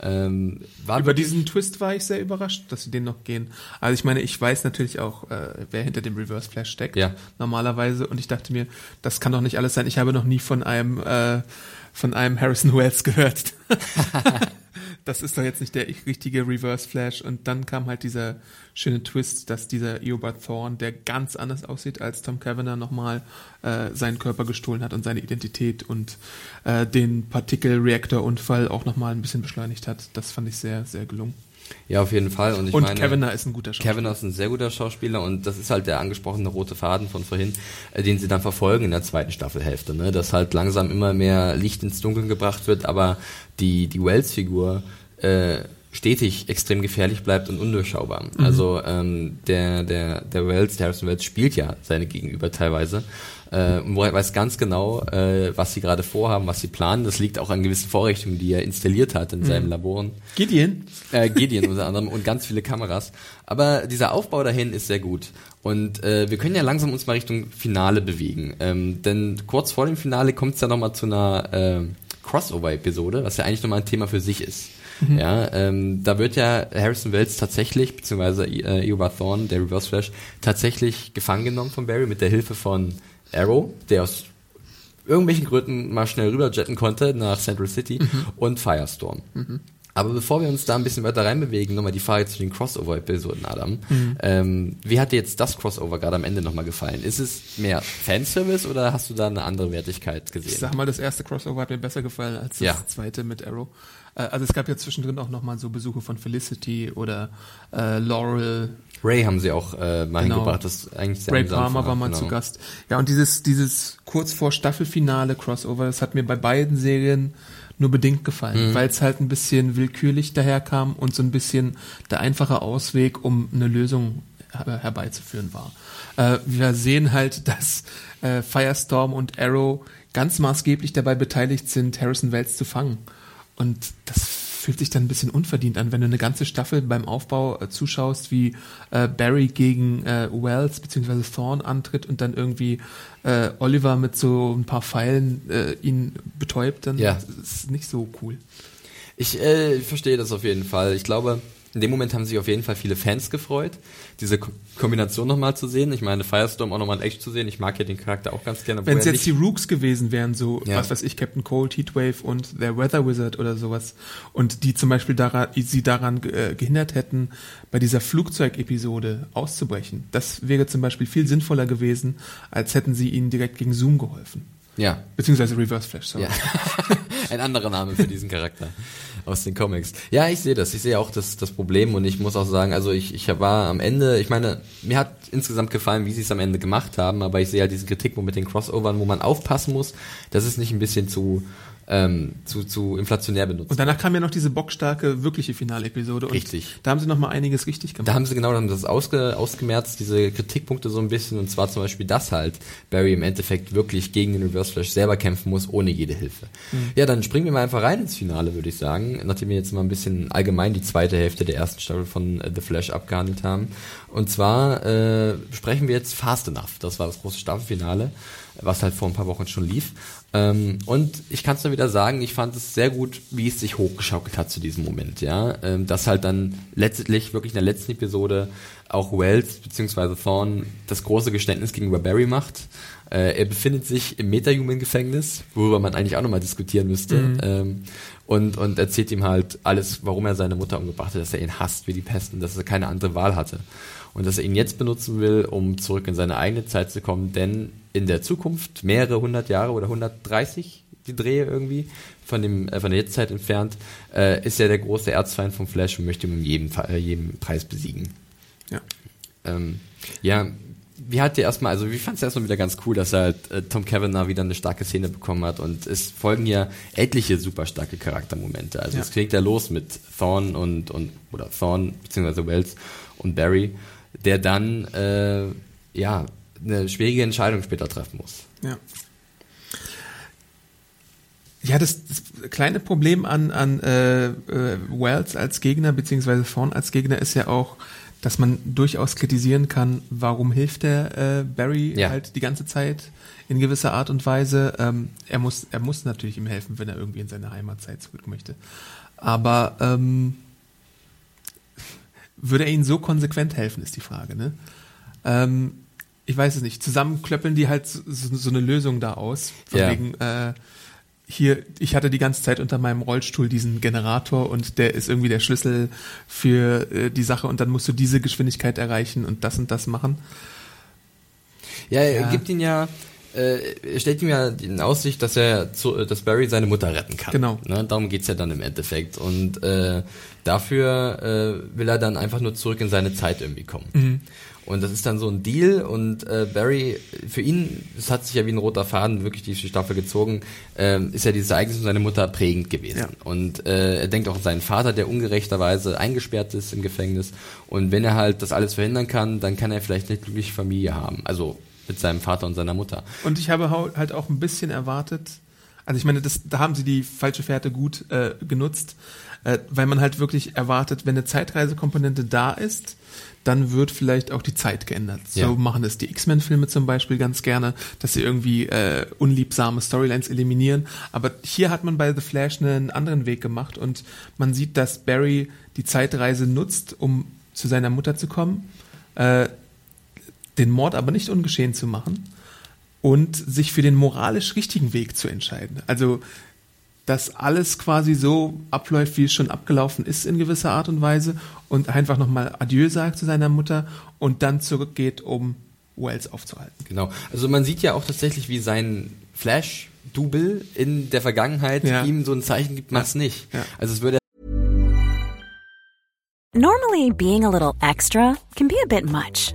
Ähm, Über diesen Twist war ich sehr überrascht, dass sie den noch gehen. Also ich meine, ich weiß natürlich auch, äh, wer hinter dem Reverse Flash steckt, ja. normalerweise. Und ich dachte mir, das kann doch nicht alles sein. Ich habe noch nie von einem äh, von einem Harrison Wells gehört. das ist doch jetzt nicht der richtige Reverse Flash. Und dann kam halt dieser schöne Twist, dass dieser Eobard Thorne, der ganz anders aussieht als Tom Kavanagh, nochmal äh, seinen Körper gestohlen hat und seine Identität und äh, den Partikel-Reactor-Unfall auch nochmal ein bisschen beschleunigt hat. Das fand ich sehr, sehr gelungen. Ja, auf jeden Fall. Und, ich und meine, Kavanagh ist ein guter Schauspieler. Kavanagh ist ein sehr guter Schauspieler und das ist halt der angesprochene rote Faden von vorhin, äh, den sie dann verfolgen in der zweiten Staffelhälfte, ne? dass halt langsam immer mehr Licht ins Dunkeln gebracht wird, aber die, die Wells-Figur äh, stetig extrem gefährlich bleibt und undurchschaubar. Mhm. Also ähm, der, der, der Wells, der Harrison Wells spielt ja seine Gegenüber teilweise äh, weiß ganz genau, äh, was sie gerade vorhaben, was sie planen. Das liegt auch an gewissen Vorrichtungen, die er installiert hat in mhm. seinem Labor. Gideon? Äh, Gideon unter anderem und ganz viele Kameras. Aber dieser Aufbau dahin ist sehr gut. Und äh, wir können ja langsam uns mal Richtung Finale bewegen. Ähm, denn kurz vor dem Finale kommt es ja nochmal zu einer äh, Crossover-Episode, was ja eigentlich nochmal ein Thema für sich ist. Mhm. Ja, ähm, da wird ja Harrison Wells tatsächlich, beziehungsweise äh, Eobard Thorne, der Reverse Flash, tatsächlich gefangen genommen von Barry mit der Hilfe von Arrow, der aus irgendwelchen Gründen mal schnell rüberjetten konnte nach Central City mhm. und Firestorm. Mhm. Aber bevor wir uns da ein bisschen weiter reinbewegen, nochmal die Frage zu den Crossover-Episoden, Adam. Mhm. Ähm, wie hat dir jetzt das Crossover gerade am Ende nochmal gefallen? Ist es mehr Fanservice oder hast du da eine andere Wertigkeit gesehen? Ich sag mal, das erste Crossover hat mir besser gefallen als das ja. zweite mit Arrow. Äh, also es gab ja zwischendrin auch nochmal so Besuche von Felicity oder äh, Laurel. Ray haben sie auch äh, mal genau. hingebracht, das eigentlich sehr Ray Palmer war mal genau. zu Gast. Ja, und dieses, dieses kurz vor Staffelfinale Crossover, das hat mir bei beiden Serien nur bedingt gefallen, mhm. weil es halt ein bisschen willkürlich daherkam und so ein bisschen der einfache Ausweg, um eine Lösung herbeizuführen war. Äh, wir sehen halt, dass äh, Firestorm und Arrow ganz maßgeblich dabei beteiligt sind, Harrison Wells zu fangen. Und das fühlt sich dann ein bisschen unverdient an, wenn du eine ganze Staffel beim Aufbau äh, zuschaust, wie äh, Barry gegen äh, Wells bzw. Thorne antritt und dann irgendwie äh, Oliver mit so ein paar Pfeilen äh, ihn betäubt, dann ja. ist es nicht so cool. Ich äh, verstehe das auf jeden Fall. Ich glaube, in dem Moment haben sich auf jeden Fall viele Fans gefreut, diese Kombination nochmal zu sehen. Ich meine, Firestorm auch nochmal in echt zu sehen. Ich mag ja den Charakter auch ganz gerne. Wenn es jetzt die Rooks gewesen wären, so, ja. was weiß ich, Captain Cold, Heatwave und der Weather Wizard oder sowas, und die zum Beispiel daran, sie daran äh, gehindert hätten, bei dieser Flugzeugepisode auszubrechen, das wäre zum Beispiel viel sinnvoller gewesen, als hätten sie ihnen direkt gegen Zoom geholfen. Ja. Beziehungsweise Reverse Flash, sorry. Ja. Ein anderer Name für diesen Charakter aus den Comics. Ja, ich sehe das. Ich sehe auch das, das Problem und ich muss auch sagen, also ich, ich war am Ende, ich meine, mir hat insgesamt gefallen, wie sie es am Ende gemacht haben, aber ich sehe halt diesen Kritikpunkt mit den Crossovern, wo man aufpassen muss, dass es nicht ein bisschen zu ähm, zu, zu inflationär benutzt. Und danach kam ja noch diese bockstarke, wirkliche Finalepisode. Richtig. Da haben sie noch mal einiges richtig gemacht. Da haben sie genau dann das ausge, ausgemerzt, diese Kritikpunkte so ein bisschen, und zwar zum Beispiel, dass halt Barry im Endeffekt wirklich gegen den Reverse Flash selber kämpfen muss, ohne jede Hilfe. Mhm. Ja, dann springen wir mal einfach rein ins Finale, würde ich sagen, nachdem wir jetzt mal ein bisschen allgemein die zweite Hälfte der ersten Staffel von äh, The Flash abgehandelt haben. Und zwar äh, besprechen wir jetzt Fast Enough. Das war das große Staffelfinale, was halt vor ein paar Wochen schon lief. Ähm, und ich kann es nur wieder sagen, ich fand es sehr gut, wie es sich hochgeschaukelt hat zu diesem Moment, ja. Ähm, dass halt dann letztlich wirklich in der letzten Episode auch Wells bzw. Thorne das große Geständnis gegenüber Barry macht. Äh, er befindet sich im Metahuman-Gefängnis, worüber man eigentlich auch nochmal diskutieren müsste. Mhm. Ähm, und, und erzählt ihm halt alles, warum er seine Mutter umgebracht hat, dass er ihn hasst wie die Pest und dass er keine andere Wahl hatte. Und dass er ihn jetzt benutzen will, um zurück in seine eigene Zeit zu kommen, denn in der Zukunft, mehrere hundert Jahre oder 130 die Drehe irgendwie, von dem äh, von der Jetztzeit entfernt, äh, ist er der große Erzfeind vom Flash und möchte ihn um jeden, äh, jeden Preis besiegen. Ja. Ähm, ja, wie hat dir erstmal, also wie fandst du erstmal wieder ganz cool, dass er halt äh, Tom Kavanagh wieder eine starke Szene bekommen hat und es folgen ja etliche super starke Charaktermomente. Also Ja. es klingt ja los mit Thorn und, und oder Thorn beziehungsweise Wells und Barry, der dann äh, ja eine schwierige Entscheidung später treffen muss. Ja. Ja, das, das kleine Problem an, an äh, äh, Wells als Gegner, beziehungsweise Thorn als Gegner, ist ja auch, dass man durchaus kritisieren kann, warum hilft der äh, Barry Ja. halt die ganze Zeit in gewisser Art und Weise. Ähm, er, muss, er muss natürlich ihm helfen, wenn er irgendwie in seine Heimatzeit zurück möchte. Aber ähm, würde er ihnen so konsequent helfen, ist die Frage. Ne? Ähm, ich weiß es nicht. Zusammen klöppeln die halt so, so eine Lösung da aus. Von Ja. wegen, äh, hier, ich hatte die ganze Zeit unter meinem Rollstuhl diesen Generator und der ist irgendwie der Schlüssel für äh, die Sache und dann musst du diese Geschwindigkeit erreichen und das und das machen. Ja, er Ja. gibt ihn ja, äh, er stellt ihm ja in Aussicht, dass er, zu, äh, dass Barry seine Mutter retten kann. Genau. Ne? Darum geht's ja dann im Endeffekt. Und äh, dafür äh, will er dann einfach nur zurück in seine Zeit irgendwie kommen. Mhm. Und das ist dann so ein Deal und äh, Barry, für ihn, es hat sich ja wie ein roter Faden wirklich die Staffel gezogen, ähm, ist ja dieses Ereignis um seine Mutter prägend gewesen. Ja. Und äh, er denkt auch an seinen Vater, der ungerechterweise eingesperrt ist im Gefängnis. Und wenn er halt das alles verhindern kann, dann kann er vielleicht eine glückliche Familie haben. Also mit seinem Vater und seiner Mutter. Und ich habe halt auch ein bisschen erwartet, also ich meine, das, da haben sie die falsche Fährte gut äh, genutzt, äh, weil man halt wirklich erwartet, wenn eine Zeitreisekomponente da ist, dann wird vielleicht auch die Zeit geändert. So Ja. machen es die X-Men-Filme zum Beispiel ganz gerne, dass sie irgendwie äh, unliebsame Storylines eliminieren. Aber hier hat man bei The Flash einen anderen Weg gemacht und man sieht, dass Barry die Zeitreise nutzt, um zu seiner Mutter zu kommen, äh, den Mord aber nicht ungeschehen zu machen und sich für den moralisch richtigen Weg zu entscheiden. Also, dass alles quasi so abläuft, wie es schon abgelaufen ist in gewisser Art und Weise und einfach nochmal Adieu sagt zu seiner Mutter und dann zurückgeht, um Wells aufzuhalten. Genau. Also man sieht ja auch tatsächlich, wie sein Flash-Double in der Vergangenheit Ja. ihm so ein Zeichen gibt, mach's nicht. Ja. Also es würde Normally, being a little extra can be a bit much,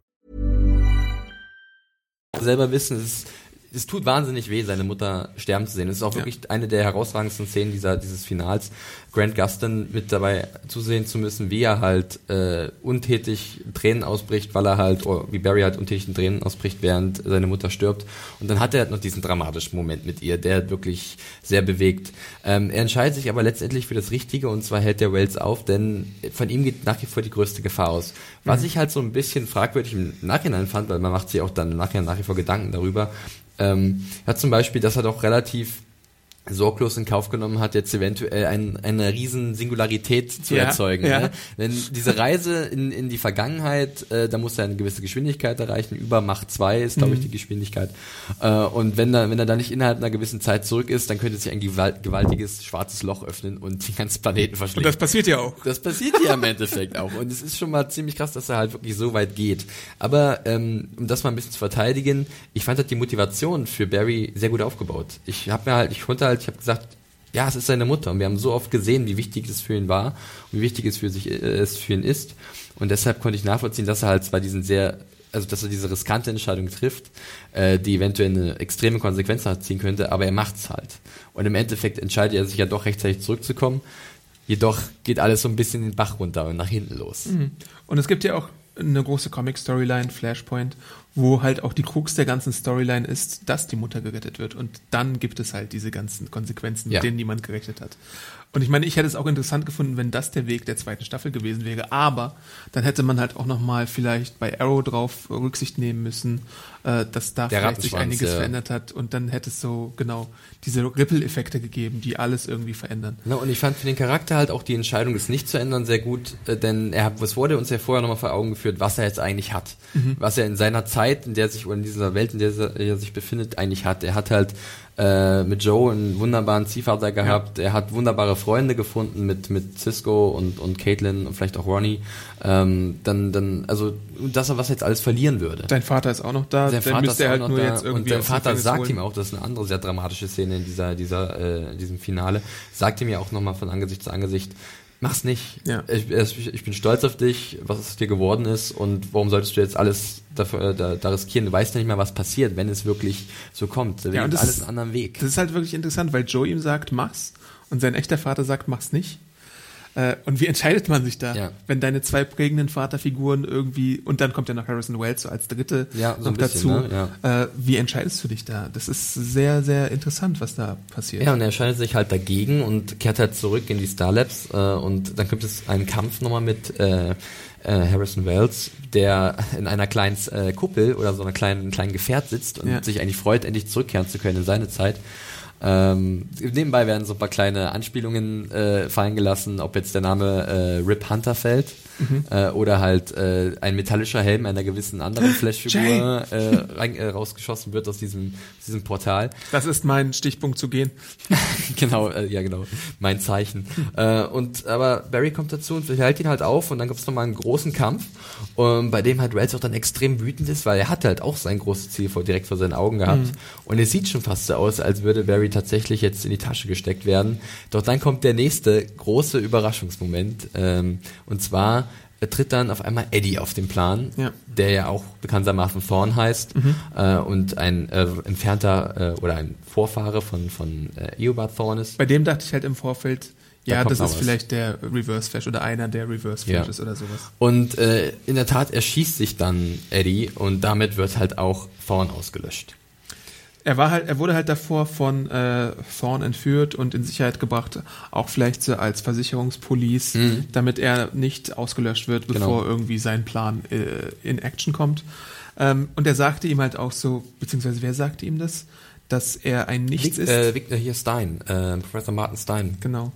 Selber wissen, es, ist- es tut wahnsinnig weh, seine Mutter sterben zu sehen. Es ist auch Ja. wirklich eine der herausragendsten Szenen dieser, dieses Finals, Grant Gustin mit dabei zusehen zu müssen, wie er halt äh, untätig Tränen ausbricht, weil er halt, oder wie Barry halt untätig in Tränen ausbricht, während seine Mutter stirbt. Und dann hat er halt noch diesen dramatischen Moment mit ihr, der wirklich sehr bewegt. Ähm, er entscheidet sich aber letztendlich für das Richtige und zwar hält der Wells auf, denn von ihm geht nach wie vor die größte Gefahr aus. Was ich halt so ein bisschen fragwürdig im Nachhinein fand, weil man macht sich auch dann im Nachhinein nach wie vor Gedanken darüber, ähm, hat zum Beispiel, dass er doch relativ sorglos in Kauf genommen hat, jetzt eventuell ein, eine riesen Singularität zu Ja, erzeugen. ja. Ne? Denn diese Reise in, in die Vergangenheit, äh, da muss er eine gewisse Geschwindigkeit erreichen. Über Mach 2 ist, glaube ich, die Geschwindigkeit. Äh, und wenn er, wenn er da nicht innerhalb einer gewissen Zeit zurück ist, dann könnte sich ein gewalt, gewaltiges schwarzes Loch öffnen und den ganzen Planeten Und verschlingen. das passiert ja auch. Das passiert ja im Endeffekt auch. Und es ist schon mal ziemlich krass, dass er halt wirklich so weit geht. Aber ähm, um das mal ein bisschen zu verteidigen, ich fand halt die Motivation für Barry sehr gut aufgebaut. Ich habe mir halt, ich konnte halt, ich habe gesagt, ja, es ist seine Mutter. Und wir haben so oft gesehen, wie wichtig es für ihn war und wie wichtig es für sich äh, es für ihn ist. Und deshalb konnte ich nachvollziehen, dass er halt zwar diesen sehr also dass er diese riskante Entscheidung trifft, äh, die eventuell eine extreme Konsequenz ziehen könnte, aber er macht's halt. Und im Endeffekt entscheidet er sich ja doch rechtzeitig zurückzukommen. Jedoch geht alles so ein bisschen den Bach runter und nach hinten los. Und es gibt ja auch eine große Comic-Storyline, Flashpoint, wo halt auch die Krux der ganzen Storyline ist, dass die Mutter gerettet wird. Und dann gibt es halt diese ganzen Konsequenzen, mit Ja. denen niemand gerechnet hat. Und ich meine, ich hätte es auch interessant gefunden, wenn das der Weg der zweiten Staffel gewesen wäre. Aber dann hätte man halt auch noch mal vielleicht bei Arrow drauf Rücksicht nehmen müssen, äh, dass da Der vielleicht sich einiges ja. verändert hat. Und dann hätte es so genau diese Ripple-Effekte gegeben, die alles irgendwie verändern. Ja, und ich fand für den Charakter halt auch die Entscheidung, das nicht zu ändern, sehr gut, äh, denn er, es wurde uns ja vorher nochmal vor Augen geführt, was er jetzt eigentlich hat. Was er in seiner Zeit, in der er sich, oder in dieser Welt, in der er sich befindet, eigentlich hat. Er hat halt äh, mit Joe einen wunderbaren Ziehvater gehabt, er hat wunderbare Freunde gefunden mit, mit Cisco und, und Caitlin und vielleicht auch Ronnie. Ähm, dann, dann, also, das, was er jetzt alles verlieren würde. Dein Vater ist auch noch da, Sein Vater ist auch halt noch da und sein Vater sagt holen. ihm auch, das ist eine andere sehr dramatische Szene in dieser, dieser, äh, diesem Finale, sagt ihm ja auch nochmal von Angesicht zu Angesicht, mach's nicht. Ja. Ich, ich, ich bin stolz auf dich, was aus dir geworden ist und warum solltest du jetzt alles dafür, äh, da, da riskieren? Du weißt ja nicht mal, was passiert, wenn es wirklich so kommt. Da Ja, alles ist- einen anderen Weg. Das ist halt wirklich interessant, weil Joe ihm sagt, mach's und sein echter Vater sagt, mach's nicht. Äh, und wie entscheidet man sich da, Ja. wenn deine zwei prägenden Vaterfiguren irgendwie, und dann kommt ja noch Harrison Wells so als dritte Ja, so noch bisschen, dazu. ne? äh, wie entscheidest du dich da? Das ist sehr, sehr interessant, was da passiert. Ja, und er entscheidet sich halt dagegen und kehrt halt zurück in die Star Labs äh, und dann gibt es einen Kampf nochmal mit äh, äh, Harrison Wells, der in einer kleinen äh, Kuppel oder so einer kleinen kleinen Gefährt sitzt und Ja. sich eigentlich freut, endlich zurückkehren zu können in seine Zeit. Ähm, nebenbei werden so ein paar kleine Anspielungen äh, fallen gelassen, ob jetzt der Name äh, Rip Hunter fällt äh, oder halt äh, ein metallischer Helm einer gewissen anderen Flash-Figur äh, rein, äh, rausgeschossen wird aus diesem, aus diesem Portal. Das ist mein Stichpunkt zu gehen. genau, äh, ja genau, mein Zeichen. äh, und aber Barry kommt dazu und hält ihn halt auf und dann gibt es nochmal einen großen Kampf, um, bei dem halt Wells auch dann extrem wütend ist, weil er hatte halt auch sein großes Ziel vor, direkt vor seinen Augen gehabt. Und es sieht schon fast so aus, als würde Barry tatsächlich jetzt in die Tasche gesteckt werden. Doch dann kommt der nächste große Überraschungsmoment. Ähm, und zwar tritt dann auf einmal Eddie auf den Plan, Ja. der ja auch bekanntermaßen Thorn heißt äh, und ein äh, entfernter äh, oder ein Vorfahre von, von äh, Eobard Thorn ist. Bei dem dachte ich halt im Vorfeld, Da ja, das ist was. vielleicht der Reverse Flash oder einer der Reverse Ja. Flashes oder sowas. Und äh, in der Tat erschießt sich dann Eddie und damit wird halt auch Thorn ausgelöscht. Er war halt, er wurde halt davor von äh, Thorn entführt und in Sicherheit gebracht, auch vielleicht so als Versicherungspolice, damit er nicht ausgelöscht wird, Genau. bevor irgendwie sein Plan äh, in Action kommt. Ähm, und er sagte ihm halt auch so, beziehungsweise wer sagte ihm das, dass er ein Nichts Vic, ist. äh, Victor hier Stein, äh, Professor Martin Stein. genau.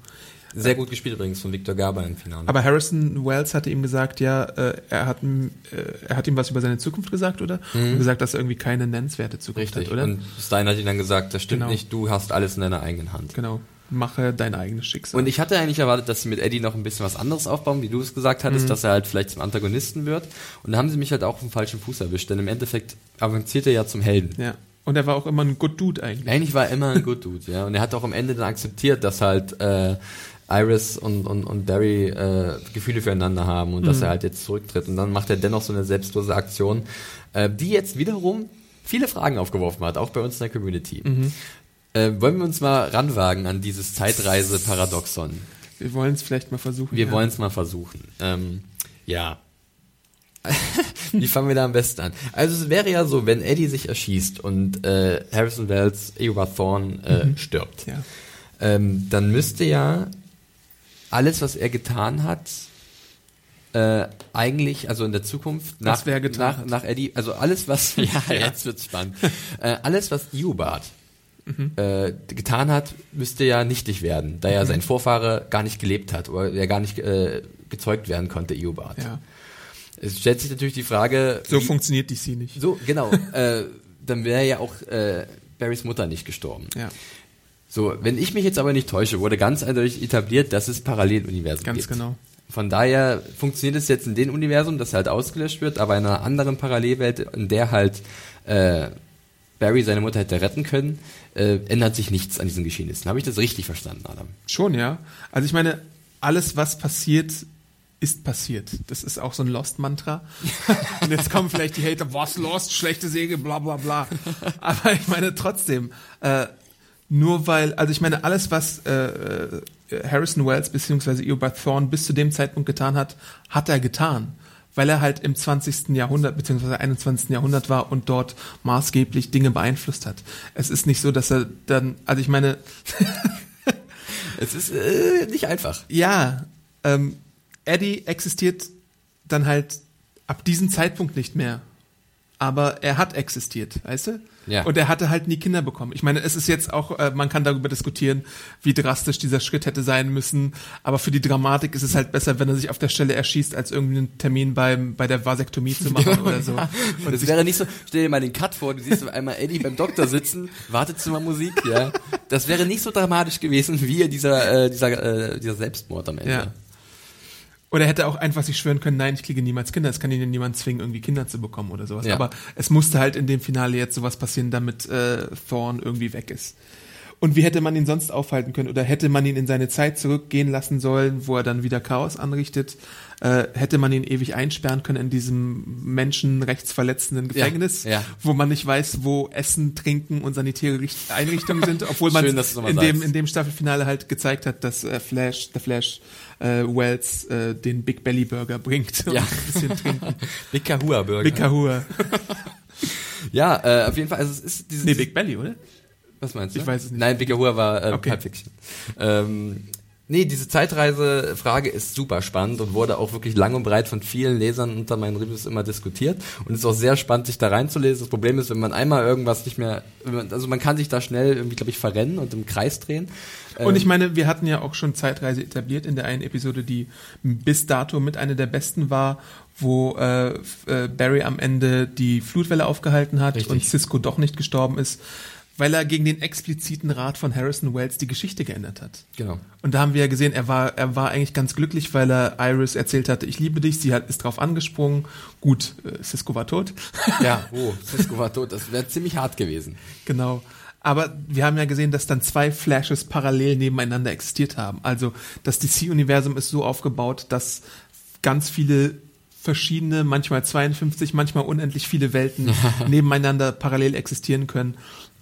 Sehr gut gespielt übrigens von Victor Garber im Finale. Aber Harrison Wells hatte ihm gesagt, ja, äh, er hat ihm, äh, er hat ihm was über seine Zukunft gesagt, oder? Und gesagt, dass er irgendwie keine nennenswerte Zukunft Mhm. Richtig. hat, oder? Und Stein hat ihm dann gesagt, das stimmt Genau. nicht, du hast alles in deiner eigenen Hand. genau. Mache dein eigenes Schicksal. Und ich hatte eigentlich erwartet, dass sie mit Eddie noch ein bisschen was anderes aufbauen, wie du es gesagt Mhm. hattest, dass er halt vielleicht zum Antagonisten wird. Und da haben sie mich halt auch auf dem falschen Fuß erwischt, denn im Endeffekt avanciert er ja zum Helden. ja. Und er war auch immer ein Good Dude eigentlich. Eigentlich war er immer ein Good Dude, ja. Und er hat auch am Ende dann akzeptiert, dass halt äh, Iris und, und, und Barry äh, Gefühle füreinander haben und Mhm. dass er halt jetzt zurücktritt. Und dann macht er dennoch so eine selbstlose Aktion, äh, die jetzt wiederum viele Fragen aufgeworfen hat, auch bei uns in der Community. Mhm. Äh, wollen wir uns mal ranwagen an dieses Zeitreise-Paradoxon? Wir wollen es vielleicht mal versuchen. Wir ja. wollen es mal versuchen. Ähm, ja. Wie fangen wir da am besten an? Also es wäre ja so, wenn Eddie sich erschießt und äh, Harrison Wells, Eobard Thorne äh, stirbt, Mhm. Ja. ähm, dann müsste ja alles, was er getan hat, äh, eigentlich, also in der Zukunft, nach, nach, nach Eddie, also alles, was, ja, jetzt wird's spannend, äh, alles, was Eobard Mhm. äh, getan hat, müsste ja nichtig werden, da Mhm. ja sein Vorfahre gar nicht gelebt hat oder er gar nicht äh, gezeugt werden konnte, Eobard. ja. Es stellt sich natürlich die Frage, So wie- funktioniert DC nicht. so genau, äh, dann wäre ja auch äh, Barrys Mutter nicht gestorben. Ja, So, wenn ich mich jetzt aber nicht täusche, wurde ganz eindeutig etabliert, dass es Paralleluniversen ganz gibt. genau. Von daher funktioniert es jetzt in dem Universum, dass er halt ausgelöscht wird, aber in einer anderen Parallelwelt, in der halt äh, Barry seine Mutter hätte retten können, äh, ändert sich nichts an diesen Geschehnissen. Habe ich das richtig verstanden, Adam? Schon, ja. Also ich meine, alles, was passiert, ist passiert. Das ist auch so ein Lost-Mantra. Und jetzt kommen vielleicht die Hater, was Lost, schlechte Säge, bla bla bla. Aber ich meine trotzdem, äh, nur weil, also ich meine, alles, was äh, äh, Harrison Wells beziehungsweise Eobard Thorne bis zu dem Zeitpunkt getan hat, hat er getan. weil er halt im 20. Jahrhundert bzw. 21. Jahrhundert war und dort maßgeblich Dinge beeinflusst hat. Es ist nicht so, dass er dann, also ich meine, Es ist äh, nicht einfach. ja, ähm, Eddie existiert dann halt ab diesem Zeitpunkt nicht mehr. Aber er hat existiert, weißt du? Ja. Und er hatte halt nie Kinder bekommen. Ich meine, es ist jetzt auch, äh, man kann darüber diskutieren, wie drastisch dieser Schritt hätte sein müssen. Aber für die Dramatik ist es halt besser, wenn er sich auf der Stelle erschießt, als irgendwie einen Termin beim, bei der Vasektomie zu machen oder so. Und es wäre nicht so, stell dir mal den Cut vor, du siehst auf einmal Eddie beim Doktor sitzen, Wartezimmermusik, ja. Das wäre nicht so dramatisch gewesen wie dieser, äh, dieser, äh, dieser Selbstmord am Ende. Ja. Oder er hätte auch einfach sich schwören können, nein, ich kriege niemals Kinder. Es kann ihn niemand zwingen, irgendwie Kinder zu bekommen oder sowas. Ja. Aber es musste halt in dem Finale jetzt sowas passieren, damit äh, Thorn irgendwie weg ist. Und wie hätte man ihn sonst aufhalten können? Oder hätte man ihn in seine Zeit zurückgehen lassen sollen, wo er dann wieder Chaos anrichtet? Äh, hätte man ihn ewig einsperren können in diesem menschenrechtsverletzenden Gefängnis, ja. wo man nicht weiß, wo Essen, Trinken und sanitäre Richt Einrichtungen sind, obwohl man Schön, in dem, in dem Staffelfinale halt gezeigt hat, dass äh, Flash, The Flash, äh, Wells äh, den Big Belly Burger bringt. Ja. ein bisschen trinken. Big Kahua Burger. Big Kahua. Ja, äh, auf jeden Fall, also es ist dieses, Nee, Big Belly, oder? Was meinst du? Ich weiß es nicht. Nein, Big Kahua war äh, Okay. Pulp Fiction. Ähm, nee, diese Zeitreise-Frage ist super spannend und wurde auch wirklich lang und breit von vielen Lesern unter meinen Reviews immer diskutiert und es ist auch sehr spannend, sich da reinzulesen. Das Problem ist, wenn man einmal irgendwas nicht mehr, also man kann sich da schnell irgendwie, glaube ich, verrennen und im Kreis drehen. Und Ähm, ich meine, wir hatten ja auch schon Zeitreise etabliert in der einen Episode, die bis dato mit einer der besten war, wo äh, äh, Barry am Ende die Flutwelle aufgehalten hat Richtig. und Cisco doch nicht gestorben ist, weil er gegen den expliziten Rat von Harrison Wells die Geschichte geändert hat. Genau. Und da haben wir ja gesehen, er war, er war eigentlich ganz glücklich, weil er Iris erzählt hatte, ich liebe dich, sie hat, ist drauf angesprungen. Gut, äh, Cisco war tot. Ja, oh, Cisco war tot. Das wäre ziemlich hart gewesen. Genau. Aber wir haben ja gesehen, dass dann zwei Flashes parallel nebeneinander existiert haben. Also das DC-Universum ist so aufgebaut, dass ganz viele verschiedene, manchmal 52, manchmal unendlich viele Welten nebeneinander parallel existieren können.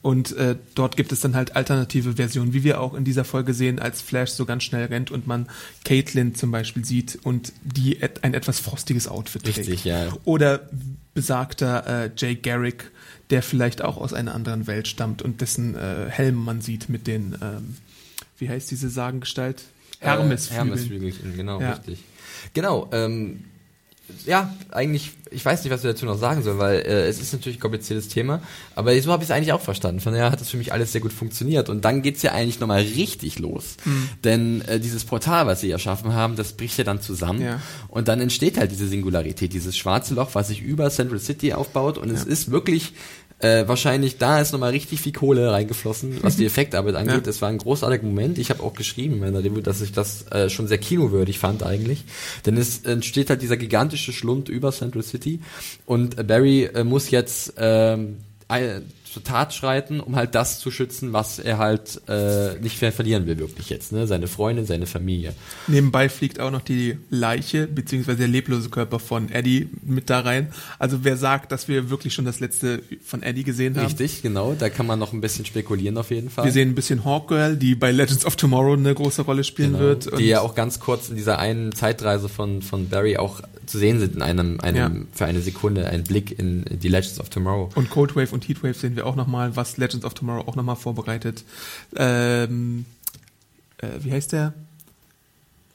Und äh, dort gibt es dann halt alternative Versionen, wie wir auch in dieser Folge sehen, als Flash so ganz schnell rennt und man Caitlin zum Beispiel sieht und die et ein etwas frostiges Outfit trägt. Richtig, ja. Oder besagter äh, Jay Garrick, der vielleicht auch aus einer anderen Welt stammt und dessen äh, Helm man sieht mit den, ähm, wie heißt diese Sagengestalt? Hermes. Äh, Hermesflügelchen, genau, Ja. richtig. Genau, ähm, ja, eigentlich, ich weiß nicht, was wir dazu noch sagen sollen, weil äh, es ist natürlich ein kompliziertes Thema, aber so habe ich es eigentlich auch verstanden. Von daher hat es für mich alles sehr gut funktioniert und dann geht's ja eigentlich nochmal richtig los. Hm. Denn äh, dieses Portal, was sie erschaffen haben, das bricht ja dann zusammen Ja. und dann entsteht halt diese Singularität, dieses schwarze Loch, was sich über Central City aufbaut und es ist wirklich äh, wahrscheinlich, da ist nochmal richtig viel Kohle reingeflossen, was die Effektarbeit angeht. Ja. Es war ein großartiger Moment. Ich habe auch geschrieben in meiner Review, dass ich das äh, schon sehr kinowürdig fand eigentlich. Denn es entsteht halt dieser gigantische Schlund über Central City und Barry äh, muss jetzt ähm, ein- zur Tat schreiten, um halt das zu schützen, was er halt äh, nicht mehr verlieren will wirklich jetzt. Ne? Seine Freundin, seine Familie. Nebenbei fliegt auch noch die Leiche, beziehungsweise der leblose Körper von Eddie mit da rein. Also wer sagt, dass wir wirklich schon das letzte von Eddie gesehen haben? Richtig, genau. Da kann man noch ein bisschen spekulieren auf jeden Fall. Wir sehen ein bisschen Hawkgirl, die bei Legends of Tomorrow eine große Rolle spielen Genau. wird. die ja auch ganz kurz in dieser einen Zeitreise von, von Barry auch zu sehen sind in einem, einem Ja. für eine Sekunde, ein Blick in die Legends of Tomorrow. Und Cold Wave und Heatwave sehen wir auch nochmal, was Legends of Tomorrow auch nochmal vorbereitet. Ähm, äh, wie heißt der?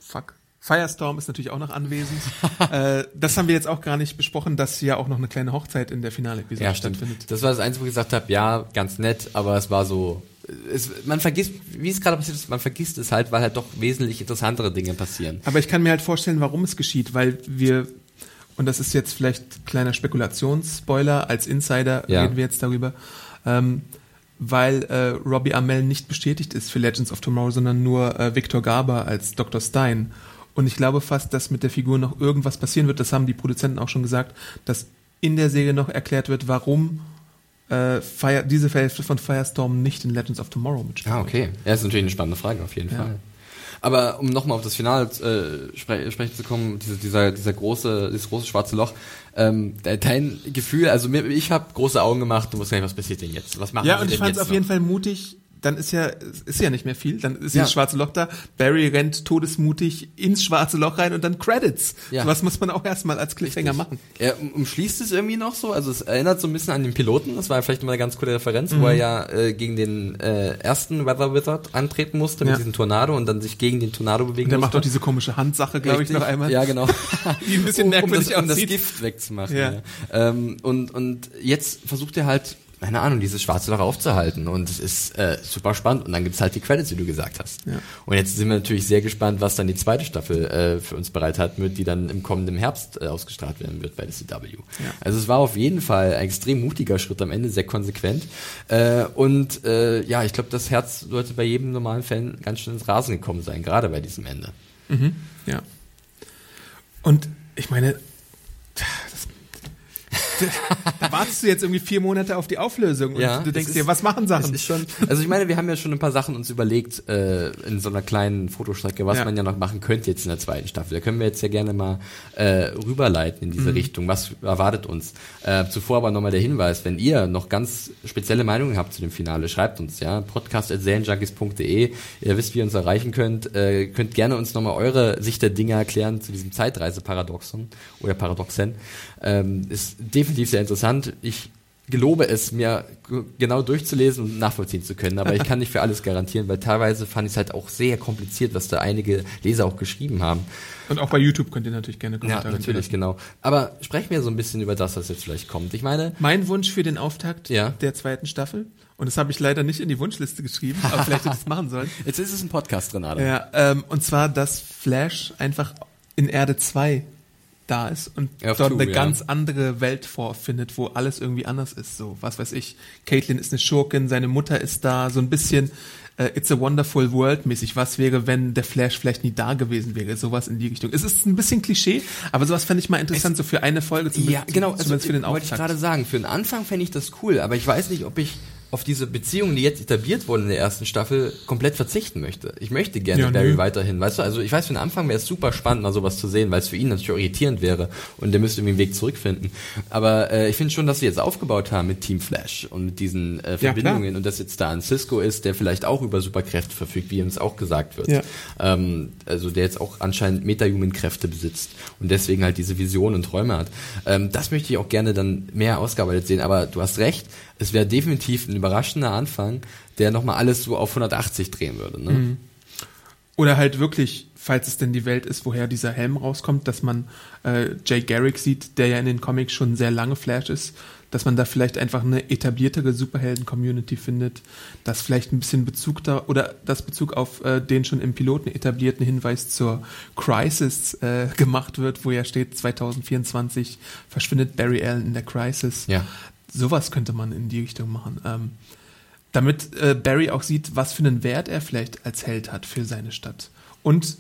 Fuck. Firestorm ist natürlich auch noch anwesend. äh, das haben wir jetzt auch gar nicht besprochen, dass ja auch noch eine kleine Hochzeit in der Finale-Episode Ja, stimmt. stattfindet. Das war das Einzige, wo ich gesagt habe, ja, ganz nett, aber es war so, es, man vergisst, wie es gerade passiert ist, man vergisst es halt, weil halt doch wesentlich interessantere Dinge passieren. Aber ich kann mir halt vorstellen, warum es geschieht, weil wir, und das ist jetzt vielleicht kleiner Spekulationsspoiler, als Insider Ja. reden wir jetzt darüber, ähm, weil äh, Robbie Amell nicht bestätigt ist für Legends of Tomorrow, sondern nur äh, Victor Garber als Dr. Stein. Und ich glaube fast, dass mit der Figur noch irgendwas passieren wird, das haben die Produzenten auch schon gesagt, dass in der Serie noch erklärt wird, warum äh, Fire, diese Hälfte von Firestorm nicht in Legends of Tomorrow mitspielt. Ah, okay. Ja, ist natürlich eine spannende Frage, auf jeden Ja. Fall. Aber um nochmal auf das Finale äh, spre sprechen zu kommen, diese, dieser, dieser große, dieses große schwarze Loch, ähm, de- dein Gefühl, also mir, ich habe große Augen gemacht, du musst sagen, was passiert denn jetzt? Was machen Ja, und ich fand es auf jeden? Fall mutig, dann ist ja, ist ja nicht mehr viel. Dann ist Ja. das schwarze Loch da. Barry rennt todesmutig ins schwarze Loch rein und dann Credits. Ja. Was muss man auch erstmal als Cliffhanger machen? Er um- umschließt es irgendwie noch so, also es erinnert so ein bisschen an den Piloten, das war vielleicht mal eine ganz coole Referenz, Mhm. wo er ja äh, gegen den äh, ersten Weather Wizard antreten musste mit Ja. diesem Tornado und dann sich gegen den Tornado bewegen Und der macht musste. doch diese komische Handsache, glaube ich, noch einmal. Ja, genau. Die ein bisschen um, merkwürdig das, um das. Gift wegzumachen. Ja. Ja. Ähm, und, und jetzt versucht er halt, keine Ahnung, dieses schwarze Loch aufzuhalten. Und es ist äh, super spannend. Und dann gibt's halt die Credits, wie du gesagt hast. Ja. Und jetzt sind wir natürlich sehr gespannt, was dann die zweite Staffel äh, für uns bereit hat, mit, die dann im kommenden Herbst äh, ausgestrahlt werden wird bei der CW. Also es war auf jeden Fall ein extrem mutiger Schritt am Ende, sehr konsequent. Äh, und äh, ja, ich glaube, das Herz sollte bei jedem normalen Fan ganz schön ins Rasen gekommen sein, gerade bei diesem Ende. Ja. Und ich meine, da wartest du jetzt irgendwie vier Monate auf die Auflösung und Ja, du denkst ist- dir, was machen Sachen? Ist schon, also ich meine, wir haben ja schon ein paar Sachen uns überlegt äh, in so einer kleinen Fotostrecke, was Ja. man ja noch machen könnte jetzt in der zweiten Staffel. Da können wir jetzt ja gerne mal äh, rüberleiten in Mhm. diese Richtung. Was erwartet uns? Äh, zuvor aber nochmal der Hinweis, wenn ihr noch ganz spezielle Meinungen habt zu dem Finale, schreibt uns, ja, podcast.serienjunkies.de. Ihr wisst, wie ihr uns erreichen könnt. Äh, könnt gerne uns nochmal eure Sicht der Dinge erklären zu diesem Zeitreise-Paradoxon oder Paradoxen. Ähm, ist definitiv sehr interessant. Ich gelobe es, mir genau durchzulesen und nachvollziehen zu können, aber ich kann nicht für alles garantieren, weil teilweise fand ich es halt auch sehr kompliziert, was da einige Leser auch geschrieben haben. Und auch bei YouTube könnt ihr natürlich gerne Ja, Kommentare natürlich, hinterlassen. genau. Aber sprechen wir so ein bisschen über das, was jetzt vielleicht kommt. Ich meine, Mein Wunsch für den Auftakt Ja. der zweiten Staffel, und das habe ich leider nicht in die Wunschliste geschrieben, aber vielleicht hätte ich es machen sollen. jetzt ist es ein Podcast drin, Adam. Ja, ähm, und zwar, dass Flash einfach in Erde 2 da ist und Auf dort Two, eine ja. ganz andere Welt vorfindet, wo alles irgendwie anders ist. So, was weiß ich, Caitlin ist eine Schurkin, seine Mutter ist da, so ein bisschen äh, It's a Wonderful World mäßig. Was wäre, wenn der Flash vielleicht nie da gewesen wäre? Sowas in die Richtung. Es ist ein bisschen Klischee, aber sowas fände ich mal interessant, so für eine Folge zum Ja, genau. Also, zumindest für den wollte ich Auftakt. gerade sagen, für den Anfang fände ich das cool, aber ich weiß nicht, ob ich auf diese Beziehungen, die jetzt etabliert wurden in der ersten Staffel, komplett verzichten möchte. Ich möchte gerne Ja, Barry nö. weiterhin, weißt du, also ich weiß, für den Anfang wäre es super spannend, mal sowas zu sehen, weil es für ihn natürlich auch irritierend wäre und der müsste irgendwie einen Weg zurückfinden. Aber äh, ich finde schon, dass sie jetzt aufgebaut haben mit Team Flash und mit diesen äh. Verbindungen und dass jetzt da ein Cisco ist, der vielleicht auch über Superkräfte verfügt, wie uns auch gesagt wird. Ja. Ähm, also der jetzt auch anscheinend Metahuman-Kräfte besitzt und deswegen halt diese Visionen und Träume hat. Ähm, das möchte ich auch gerne dann mehr ausgearbeitet sehen, aber du hast recht, es wäre definitiv ein überraschender Anfang, der nochmal alles so auf 180 drehen würde. Ne? Mhm. Oder halt wirklich, falls es denn die Welt ist, woher dieser Helm rauskommt, dass man äh, Jay Garrick sieht, der ja in den Comics schon sehr lange Flash ist, dass man da vielleicht einfach eine etabliertere Superhelden-Community findet, dass vielleicht ein bisschen Bezug da oder das Bezug auf äh, den schon im Piloten etablierten Hinweis zur Crisis äh, gemacht wird, wo ja steht 2024 verschwindet Barry Allen in der Crisis. Ja. Sowas könnte man in die Richtung machen. Ähm, damit äh, Barry auch sieht, was für einen Wert er vielleicht als Held hat für seine Stadt. Und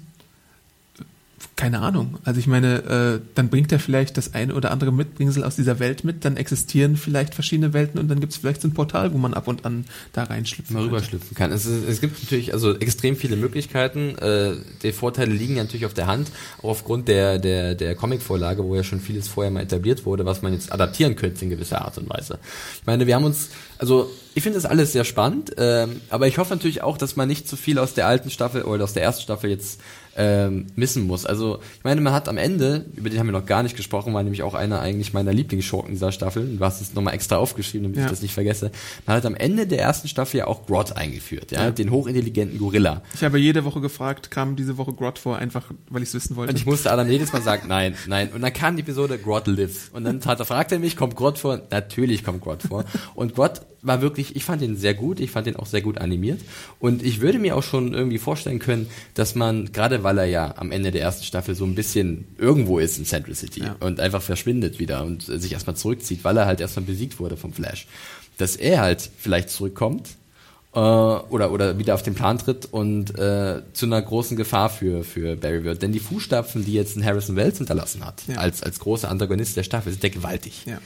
keine Ahnung. Also ich meine, äh, dann bringt er vielleicht das eine oder andere Mitbringsel aus dieser Welt mit, dann existieren vielleicht verschiedene Welten und dann gibt es vielleicht so ein Portal, wo man ab und an da reinschlüpfen könnte. rüberschlüpfen kann. Es, ist, es gibt natürlich also extrem viele Möglichkeiten. Äh, die Vorteile liegen ja natürlich auf der Hand, auch aufgrund der, der, der Comic-Vorlage, wo ja schon vieles vorher mal etabliert wurde, was man jetzt adaptieren könnte in gewisser Art und Weise. Ich meine, wir haben uns, also ich finde das alles sehr spannend, ähm, aber ich hoffe natürlich auch, dass man nicht zu viel aus der alten Staffel oder aus der ersten Staffel jetzt ähm, missen muss. Also ich meine, man hat am Ende, über den haben wir noch gar nicht gesprochen, war nämlich auch einer eigentlich meiner Lieblingsschurken dieser Staffel. Du hast es nochmal extra aufgeschrieben, damit Ja. ich das nicht vergesse. Man hat am Ende der ersten Staffel ja auch Grodd eingeführt, ja, Ja. den hochintelligenten Gorilla. Ich habe jede Woche gefragt, kam diese Woche Grot vor, einfach weil ich es wissen wollte. Und ich musste Adam jedes Mal sagen, nein, nein. Und dann kam die Episode Grodd lives. Und dann hat er fragt er mich, kommt Grodd vor? Natürlich kommt Grodd vor. Und Grodd war wirklich, ich fand ihn sehr gut, ich fand ihn auch sehr gut animiert. Und ich würde mir auch schon irgendwie vorstellen können, dass man, gerade weil er ja am Ende der ersten Staffel so ein bisschen irgendwo ist in Central City Ja. und einfach verschwindet wieder und sich erstmal zurückzieht, weil er halt erstmal besiegt wurde vom Flash, dass er halt vielleicht zurückkommt äh, oder oder wieder auf den Plan tritt und äh, zu einer großen Gefahr für für Barry wird. Denn die Fußstapfen, die jetzt ein Harrison Wells hinterlassen hat, Ja. als als großer Antagonist der Staffel, sind der gewaltig. Ja.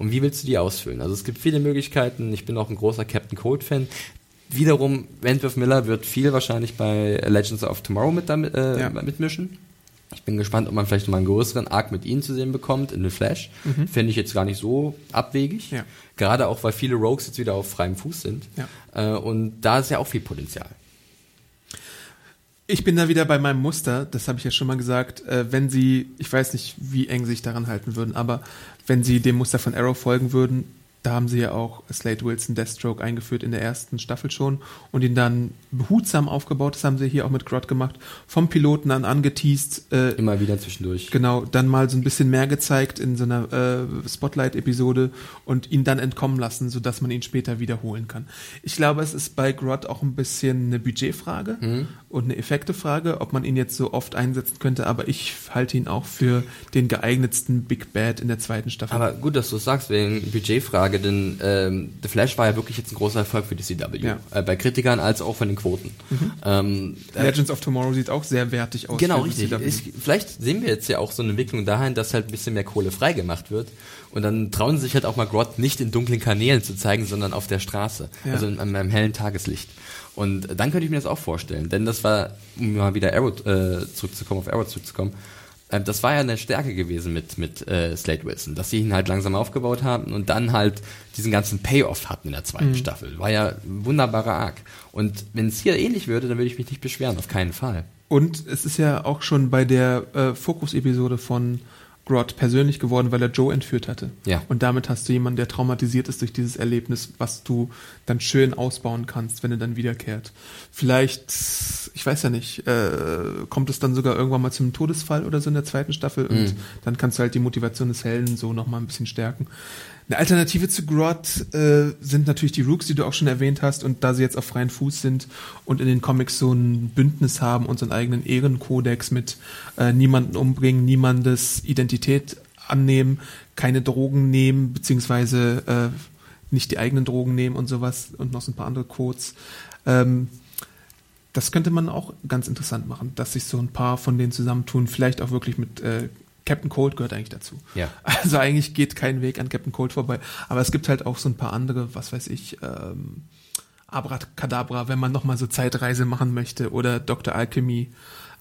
Und wie willst du die ausfüllen? Also es gibt viele Möglichkeiten. Ich bin auch ein großer Captain Cold Fan. Wiederum, Wentworth Miller wird viel wahrscheinlich bei Legends of Tomorrow mit damit, äh, Ja. mitmischen. Ich bin gespannt, ob man vielleicht noch mal einen größeren Arc mit ihnen zu sehen bekommt in The Flash. Mhm. Fände ich jetzt gar nicht so abwegig. Ja. Gerade auch, weil viele Rogues jetzt wieder auf freiem Fuß sind. Ja. Äh, und da ist ja auch viel Potenzial. Ich bin da wieder bei meinem Muster, das habe ich ja schon mal gesagt, äh, wenn sie, ich weiß nicht, wie eng sie sich daran halten würden, aber wenn sie dem Muster von Arrow folgen würden, da haben sie ja auch Slade Wilson Deathstroke eingeführt in der ersten Staffel schon und ihn dann behutsam aufgebaut. Das haben sie hier auch mit Grot gemacht. Vom Piloten an angeteased. Äh, Immer wieder zwischendurch. Genau, dann mal so ein bisschen mehr gezeigt in so einer äh, Spotlight-Episode und ihn dann entkommen lassen, sodass man ihn später wiederholen kann. Ich glaube, es ist bei Grot auch ein bisschen eine Budgetfrage Mhm. und eine Effektefrage, ob man ihn jetzt so oft einsetzen könnte, aber ich halte ihn auch für den geeignetsten Big Bad in der zweiten Staffel. Aber gut, dass du es sagst, wegen Budgetfrage, denn ähm, The Flash war ja wirklich jetzt ein großer Erfolg für die CW. Ja. Äh, bei Kritikern als auch von den Quoten. Ähm, äh, Legends of Tomorrow sieht auch sehr wertig aus. Genau, richtig. Ich, vielleicht sehen wir jetzt ja auch so eine Entwicklung dahin, dass halt ein bisschen mehr Kohle freigemacht wird. Und dann trauen sie sich halt auch mal Grot nicht in dunklen Kanälen zu zeigen, sondern auf der Straße. Ja. Also in, an einem hellen Tageslicht. Und dann könnte ich mir das auch vorstellen. Denn das war, um mal wieder Arrow äh, zurückzukommen, auf Arrow zurückzukommen, äh, das war ja eine Stärke gewesen mit, mit äh, Slade Wilson, dass sie ihn halt langsam aufgebaut haben und dann halt diesen ganzen Payoff hatten in der zweiten Staffel. War ja ein wunderbarer Arc. Und wenn es hier ähnlich würde, dann würde ich mich nicht beschweren, auf keinen Fall. Und es ist ja auch schon bei der äh, Fokus-Episode von Grot persönlich geworden, weil er Joe entführt hatte. Ja. Und damit hast du jemanden, der traumatisiert ist durch dieses Erlebnis, was du dann schön ausbauen kannst, wenn er dann wiederkehrt. Vielleicht, ich weiß ja nicht, äh, kommt es dann sogar irgendwann mal zum Todesfall oder so in der zweiten Staffel und dann kannst du halt die Motivation des Helden so nochmal ein bisschen stärken. Eine Alternative zu Grot äh, sind natürlich die Rooks, die du auch schon erwähnt hast. Und da sie jetzt auf freien Fuß sind und in den Comics so ein Bündnis haben und so einen eigenen Ehrenkodex mit äh, niemanden umbringen, niemandes Identität annehmen, keine Drogen nehmen, beziehungsweise äh, nicht die eigenen Drogen nehmen und sowas und noch so ein paar andere Codes. Ähm, das könnte man auch ganz interessant machen, dass sich so ein paar von denen zusammentun, vielleicht auch wirklich mit äh, Captain Cold gehört eigentlich dazu. Ja. Also eigentlich geht kein Weg an Captain Cold vorbei. Aber es gibt halt auch so ein paar andere, was weiß ich, ähm, Abracadabra, wenn man nochmal so Zeitreise machen möchte oder Dr. Alchemy.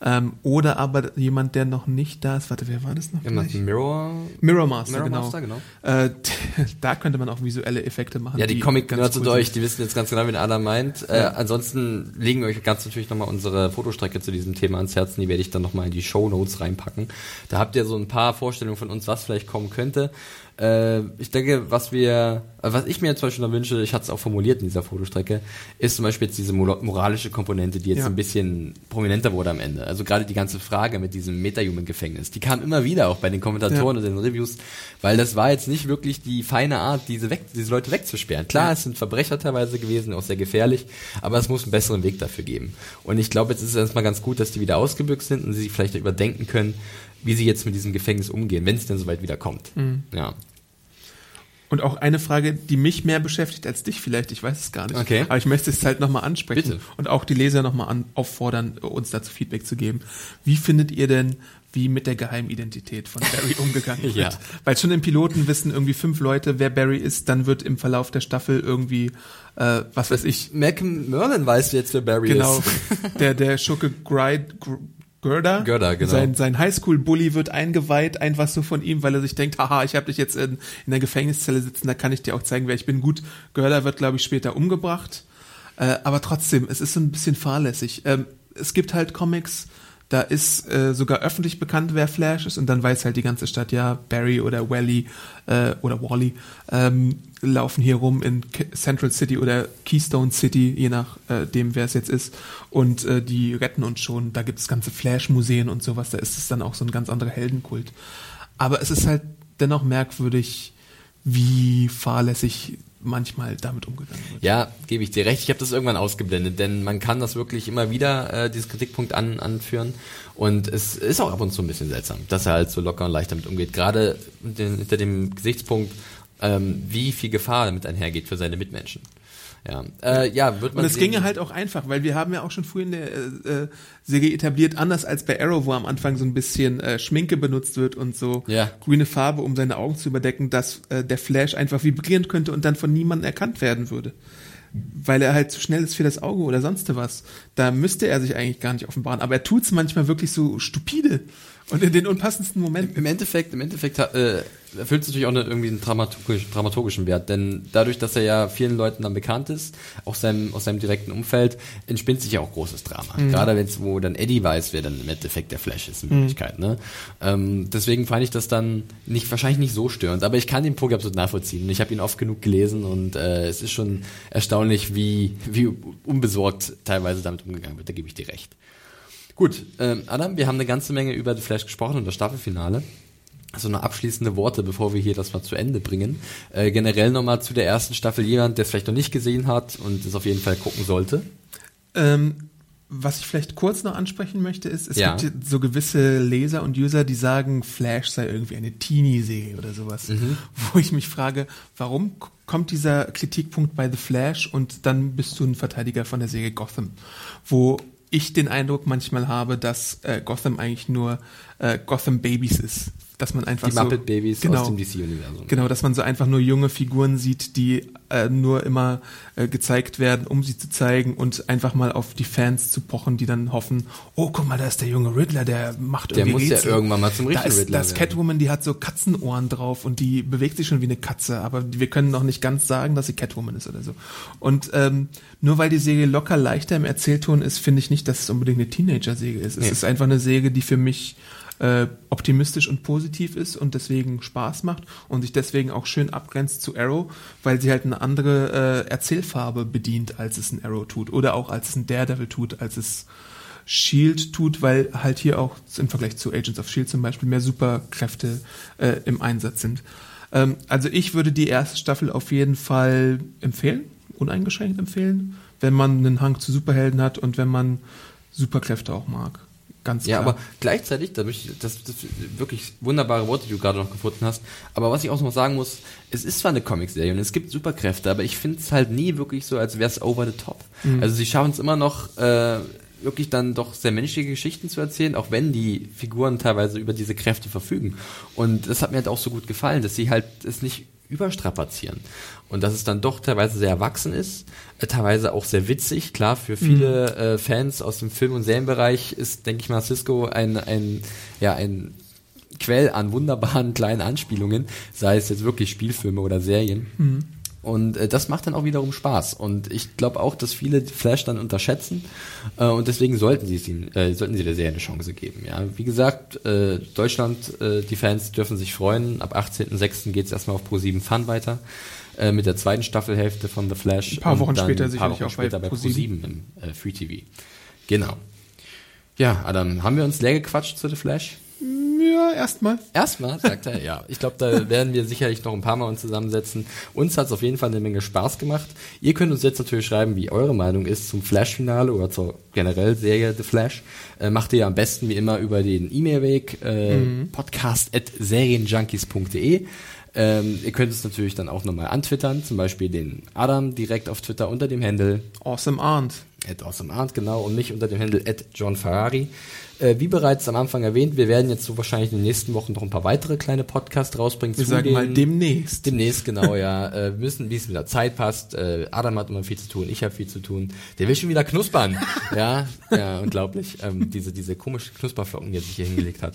Ähm, oder aber jemand, der noch nicht da ist. Warte, wer war das noch? Gleich? Mirror. Mirror Master, Mirror genau. Master, genau. Äh, da könnte man auch visuelle Effekte machen. Ja, die, ganz Comic-Nerds cool unter euch, die wissen jetzt ganz genau, wen Anna meint. Äh, ansonsten legen wir euch ganz natürlich nochmal unsere Fotostrecke zu diesem Thema ans Herzen. Die werde ich dann nochmal in die Show Notes reinpacken. Da habt ihr so ein paar Vorstellungen von uns, was vielleicht kommen könnte. Äh, ich denke, was wir, äh, was ich mir zum Beispiel noch wünsche, ich hatte es auch formuliert in dieser Fotostrecke, ist zum Beispiel jetzt diese mor- moralische Komponente, die jetzt Ja. ein bisschen prominenter wurde am Ende. Also gerade die ganze Frage mit diesem Metahuman-Gefängnis, die kam immer wieder auch bei den Kommentatoren und den Reviews, weil das war jetzt nicht wirklich die feine Art, diese, weg, diese Leute wegzusperren. Klar, Ja. es sind Verbrecher teilweise gewesen, auch sehr gefährlich, aber es muss einen besseren Weg dafür geben. Und ich glaube, jetzt ist es erstmal ganz gut, dass die wieder ausgebüxt sind und sie sich vielleicht überdenken können, wie sie jetzt mit diesem Gefängnis umgehen, wenn es denn soweit wieder kommt. Mhm. Ja. Und auch eine Frage, die mich mehr beschäftigt als dich vielleicht, ich weiß es gar nicht. Okay. Aber ich möchte es halt nochmal ansprechen Bitte. und auch die Leser nochmal auffordern, uns dazu Feedback zu geben. Wie findet ihr denn, wie mit der Geheimidentität von Barry umgegangen wird? Ja. Weil schon im Piloten wissen irgendwie fünf Leute, wer Barry ist, dann wird im Verlauf der Staffel irgendwie, äh, was weiß ich, Malcolm Merlin weiß jetzt, wer Barry genau, ist. der, der Schurke Gride, Gr- Gerda, Gerda, genau. sein, sein Highschool-Bully wird eingeweiht, einfach so von ihm, weil er sich denkt, haha, ich habe dich jetzt in, in der Gefängniszelle sitzen, da kann ich dir auch zeigen, wer ich bin. Gut, Gerda wird, glaube ich, später umgebracht, äh, aber trotzdem, es ist so ein bisschen fahrlässig. Ähm, es gibt halt Comics, da ist äh, sogar öffentlich bekannt, wer Flash ist, und dann weiß halt die ganze Stadt, ja, Barry oder Wally äh, oder Wally ähm, laufen hier rum in Central City oder Keystone City, je nachdem, äh, wer es jetzt ist, und äh, die retten uns schon. Da gibt es ganze Flash-Museen und sowas, da ist es dann auch so ein ganz anderer Heldenkult. Aber es ist halt dennoch merkwürdig, wie fahrlässig manchmal damit umgegangen wird. Ja, gebe ich dir recht. Ich habe das irgendwann ausgeblendet, denn man kann das wirklich immer wieder, äh, dieses Kritikpunkt an, anführen. Und es ist auch ab und zu ein bisschen seltsam, dass er halt so locker und leicht damit umgeht. Gerade hinter dem Gesichtspunkt, ähm, wie viel Gefahr damit einhergeht für seine Mitmenschen. Ja, äh, ja wird man Und es ginge halt auch einfach, weil wir haben ja auch schon früher in der äh, äh, Serie etabliert, anders als bei Arrow, wo am Anfang so ein bisschen äh, Schminke benutzt wird und so Ja. grüne Farbe, um seine Augen zu überdecken, dass äh, der Flash einfach vibrieren könnte und dann von niemandem erkannt werden würde. Weil er halt zu schnell ist für das Auge oder sonst was. da müsste er sich eigentlich gar nicht offenbaren. Aber er tut's manchmal wirklich so stupide und in den unpassendsten Momenten. Im Endeffekt, im Endeffekt äh, erfüllt es natürlich auch eine, irgendwie einen dramaturgisch, dramaturgischen Wert, denn dadurch, dass er ja vielen Leuten dann bekannt ist, auch seinem, aus seinem direkten Umfeld, entspinnt sich ja auch großes Drama. Mhm. Gerade wenn es, wo dann Eddie weiß, wer dann im Endeffekt der Flash ist in Wirklichkeit. Mhm. Ne? Ähm, deswegen fand ich das dann nicht wahrscheinlich nicht so störend, aber ich kann den Punkt absolut nachvollziehen. Ich habe ihn oft genug gelesen und äh, es ist schon erstaunlich, wie, wie unbesorgt teilweise damit umgegangen wird. Da gebe ich dir recht. Gut, ähm, Adam, wir haben eine ganze Menge über The Flash gesprochen und das Staffelfinale. Also noch abschließende Worte, bevor wir hier das mal zu Ende bringen. Äh, generell nochmal zu der ersten Staffel jemand, der es vielleicht noch nicht gesehen hat und es auf jeden Fall gucken sollte. Ähm, was ich vielleicht kurz noch ansprechen möchte, ist, es ja. gibt so gewisse Leser und User, die sagen, Flash sei irgendwie eine Teenie-Serie oder sowas. Mhm. Wo ich mich frage, warum kommt dieser Kritikpunkt bei The Flash und dann bist du ein Verteidiger von der Serie Gotham, wo ich den Eindruck manchmal habe, dass äh, Gotham eigentlich nur äh, Gotham Babies ist dass man einfach die so, Muppet Babies genau, aus dem DC-Universum. Genau, dass man so einfach nur junge Figuren sieht, die äh, nur immer äh, gezeigt werden, um sie zu zeigen und einfach mal auf die Fans zu pochen, die dann hoffen, oh, guck mal, da ist der junge Riddler, der macht der irgendwie Der muss ja irgendwann mal zum richtigen da ist, Riddler Da ist Catwoman, die hat so Katzenohren drauf und die bewegt sich schon wie eine Katze, aber wir können noch nicht ganz sagen, dass sie Catwoman ist oder so. Und ähm, nur weil die Serie locker leichter im Erzählton ist, finde ich nicht, dass es unbedingt eine Teenager-Säge ist. Es nee. ist einfach eine Säge, die für mich äh, optimistisch und positiv ist und deswegen Spaß macht und sich deswegen auch schön abgrenzt zu Arrow, weil sie halt eine andere äh, Erzählfarbe bedient, als es ein Arrow tut oder auch als es ein Daredevil tut, als es Shield tut, weil halt hier auch im Vergleich zu Agents of Shield zum Beispiel mehr Superkräfte äh, im Einsatz sind. Ähm, also ich würde die erste Staffel auf jeden Fall empfehlen, uneingeschränkt empfehlen, wenn man einen Hang zu Superhelden hat und wenn man Superkräfte auch mag. Ganz klar. Ja, aber gleichzeitig, da ich, das, das wirklich wunderbare Worte, die du gerade noch gefunden hast. Aber was ich auch noch sagen muss, es ist zwar eine Comicserie und es gibt Superkräfte, aber ich finde es halt nie wirklich so, als wäre es over the top. Mhm. Also sie schaffen es immer noch, äh, wirklich dann doch sehr menschliche Geschichten zu erzählen, auch wenn die Figuren teilweise über diese Kräfte verfügen. Und das hat mir halt auch so gut gefallen, dass sie halt es nicht überstrapazieren. Und dass es dann doch teilweise sehr erwachsen ist, äh, teilweise auch sehr witzig. Klar, für viele mhm. äh, Fans aus dem Film- und Serienbereich ist, denke ich mal, Cisco ein, ein, ja, ein Quell an wunderbaren kleinen Anspielungen, sei es jetzt wirklich Spielfilme oder Serien. Mhm. Und äh, das macht dann auch wiederum Spaß. Und ich glaube auch, dass viele Flash dann unterschätzen. Äh, und deswegen sollten sie es ihnen, äh, sollten sie der Serie eine Chance geben. Ja, wie gesagt, äh, Deutschland, äh, die Fans dürfen sich freuen. Ab 18.06. geht es erstmal auf Pro 7 Fun weiter äh, mit der zweiten Staffelhälfte von The Flash. Ein paar Wochen später ein paar sicherlich Wochen auch später bei, bei Pro 7 im äh, Free TV. Genau. Ja, Adam, haben wir uns leer gequatscht zu The Flash? Ja, erstmal. Erstmal, sagt er, ja. Ich glaube, da werden wir sicherlich noch ein paar Mal uns zusammensetzen. Uns hat es auf jeden Fall eine Menge Spaß gemacht. Ihr könnt uns jetzt natürlich schreiben, wie eure Meinung ist zum Flash-Finale oder zur generell Serie The Flash. Äh, macht ihr am besten wie immer über den E-Mail-Weg äh, mhm. podcast.serienjunkies.de. Ähm, ihr könnt es natürlich dann auch nochmal antwittern, zum Beispiel den Adam direkt auf Twitter unter dem Handle Awesome Arndt. At Awesome Arndt, genau, und mich unter dem Handle at John Ferrari. Äh, wie bereits am Anfang erwähnt, wir werden jetzt so wahrscheinlich in den nächsten Wochen noch ein paar weitere kleine Podcasts rausbringen. Wir sagen den, mal demnächst. Demnächst, genau, ja. Äh, müssen, wie es mit der Zeit passt. Äh, Adam hat immer viel zu tun, ich habe viel zu tun. Der will schon wieder knuspern. ja, ja, unglaublich. Ähm, diese, diese komische Knusperflocken, die er sich hier hingelegt hat.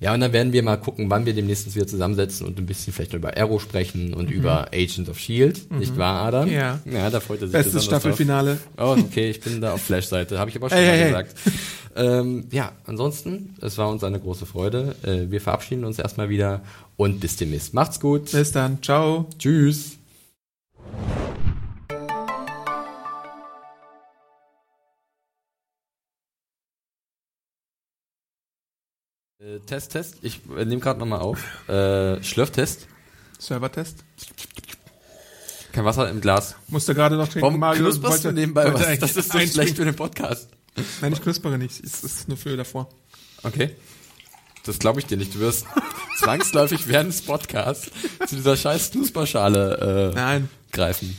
Ja, und dann werden wir mal gucken, wann wir demnächst wieder zusammensetzen und ein bisschen vielleicht über Arrow sprechen und mhm. über Agent of Shield, mhm. nicht wahr, Adam? Ja. Ja, da freut er sich Bestes Staffelfinale. Drauf. Oh, okay, ich bin da auf Flash-Seite, habe ich aber schon hey, mal hey, gesagt. Ähm, ja, ansonsten, es war uns eine große Freude. Äh, wir verabschieden uns erstmal wieder und bis demnächst. Macht's gut. Bis dann. Ciao. Tschüss. Äh, Test, Test. Ich äh, nehme gerade nochmal auf. Äh, Schlürftest. Servertest. Kein Wasser im Glas. Musste gerade noch trinken. Warum Mario knusperst du nebenbei was? Das ist so schlecht für den Podcast. Nein, ich knuspere nicht. Es ist nur für davor. Okay. Das glaube ich dir nicht. Du wirst zwangsläufig während des Podcasts zu dieser scheiß Knusperschale äh, Nein. greifen.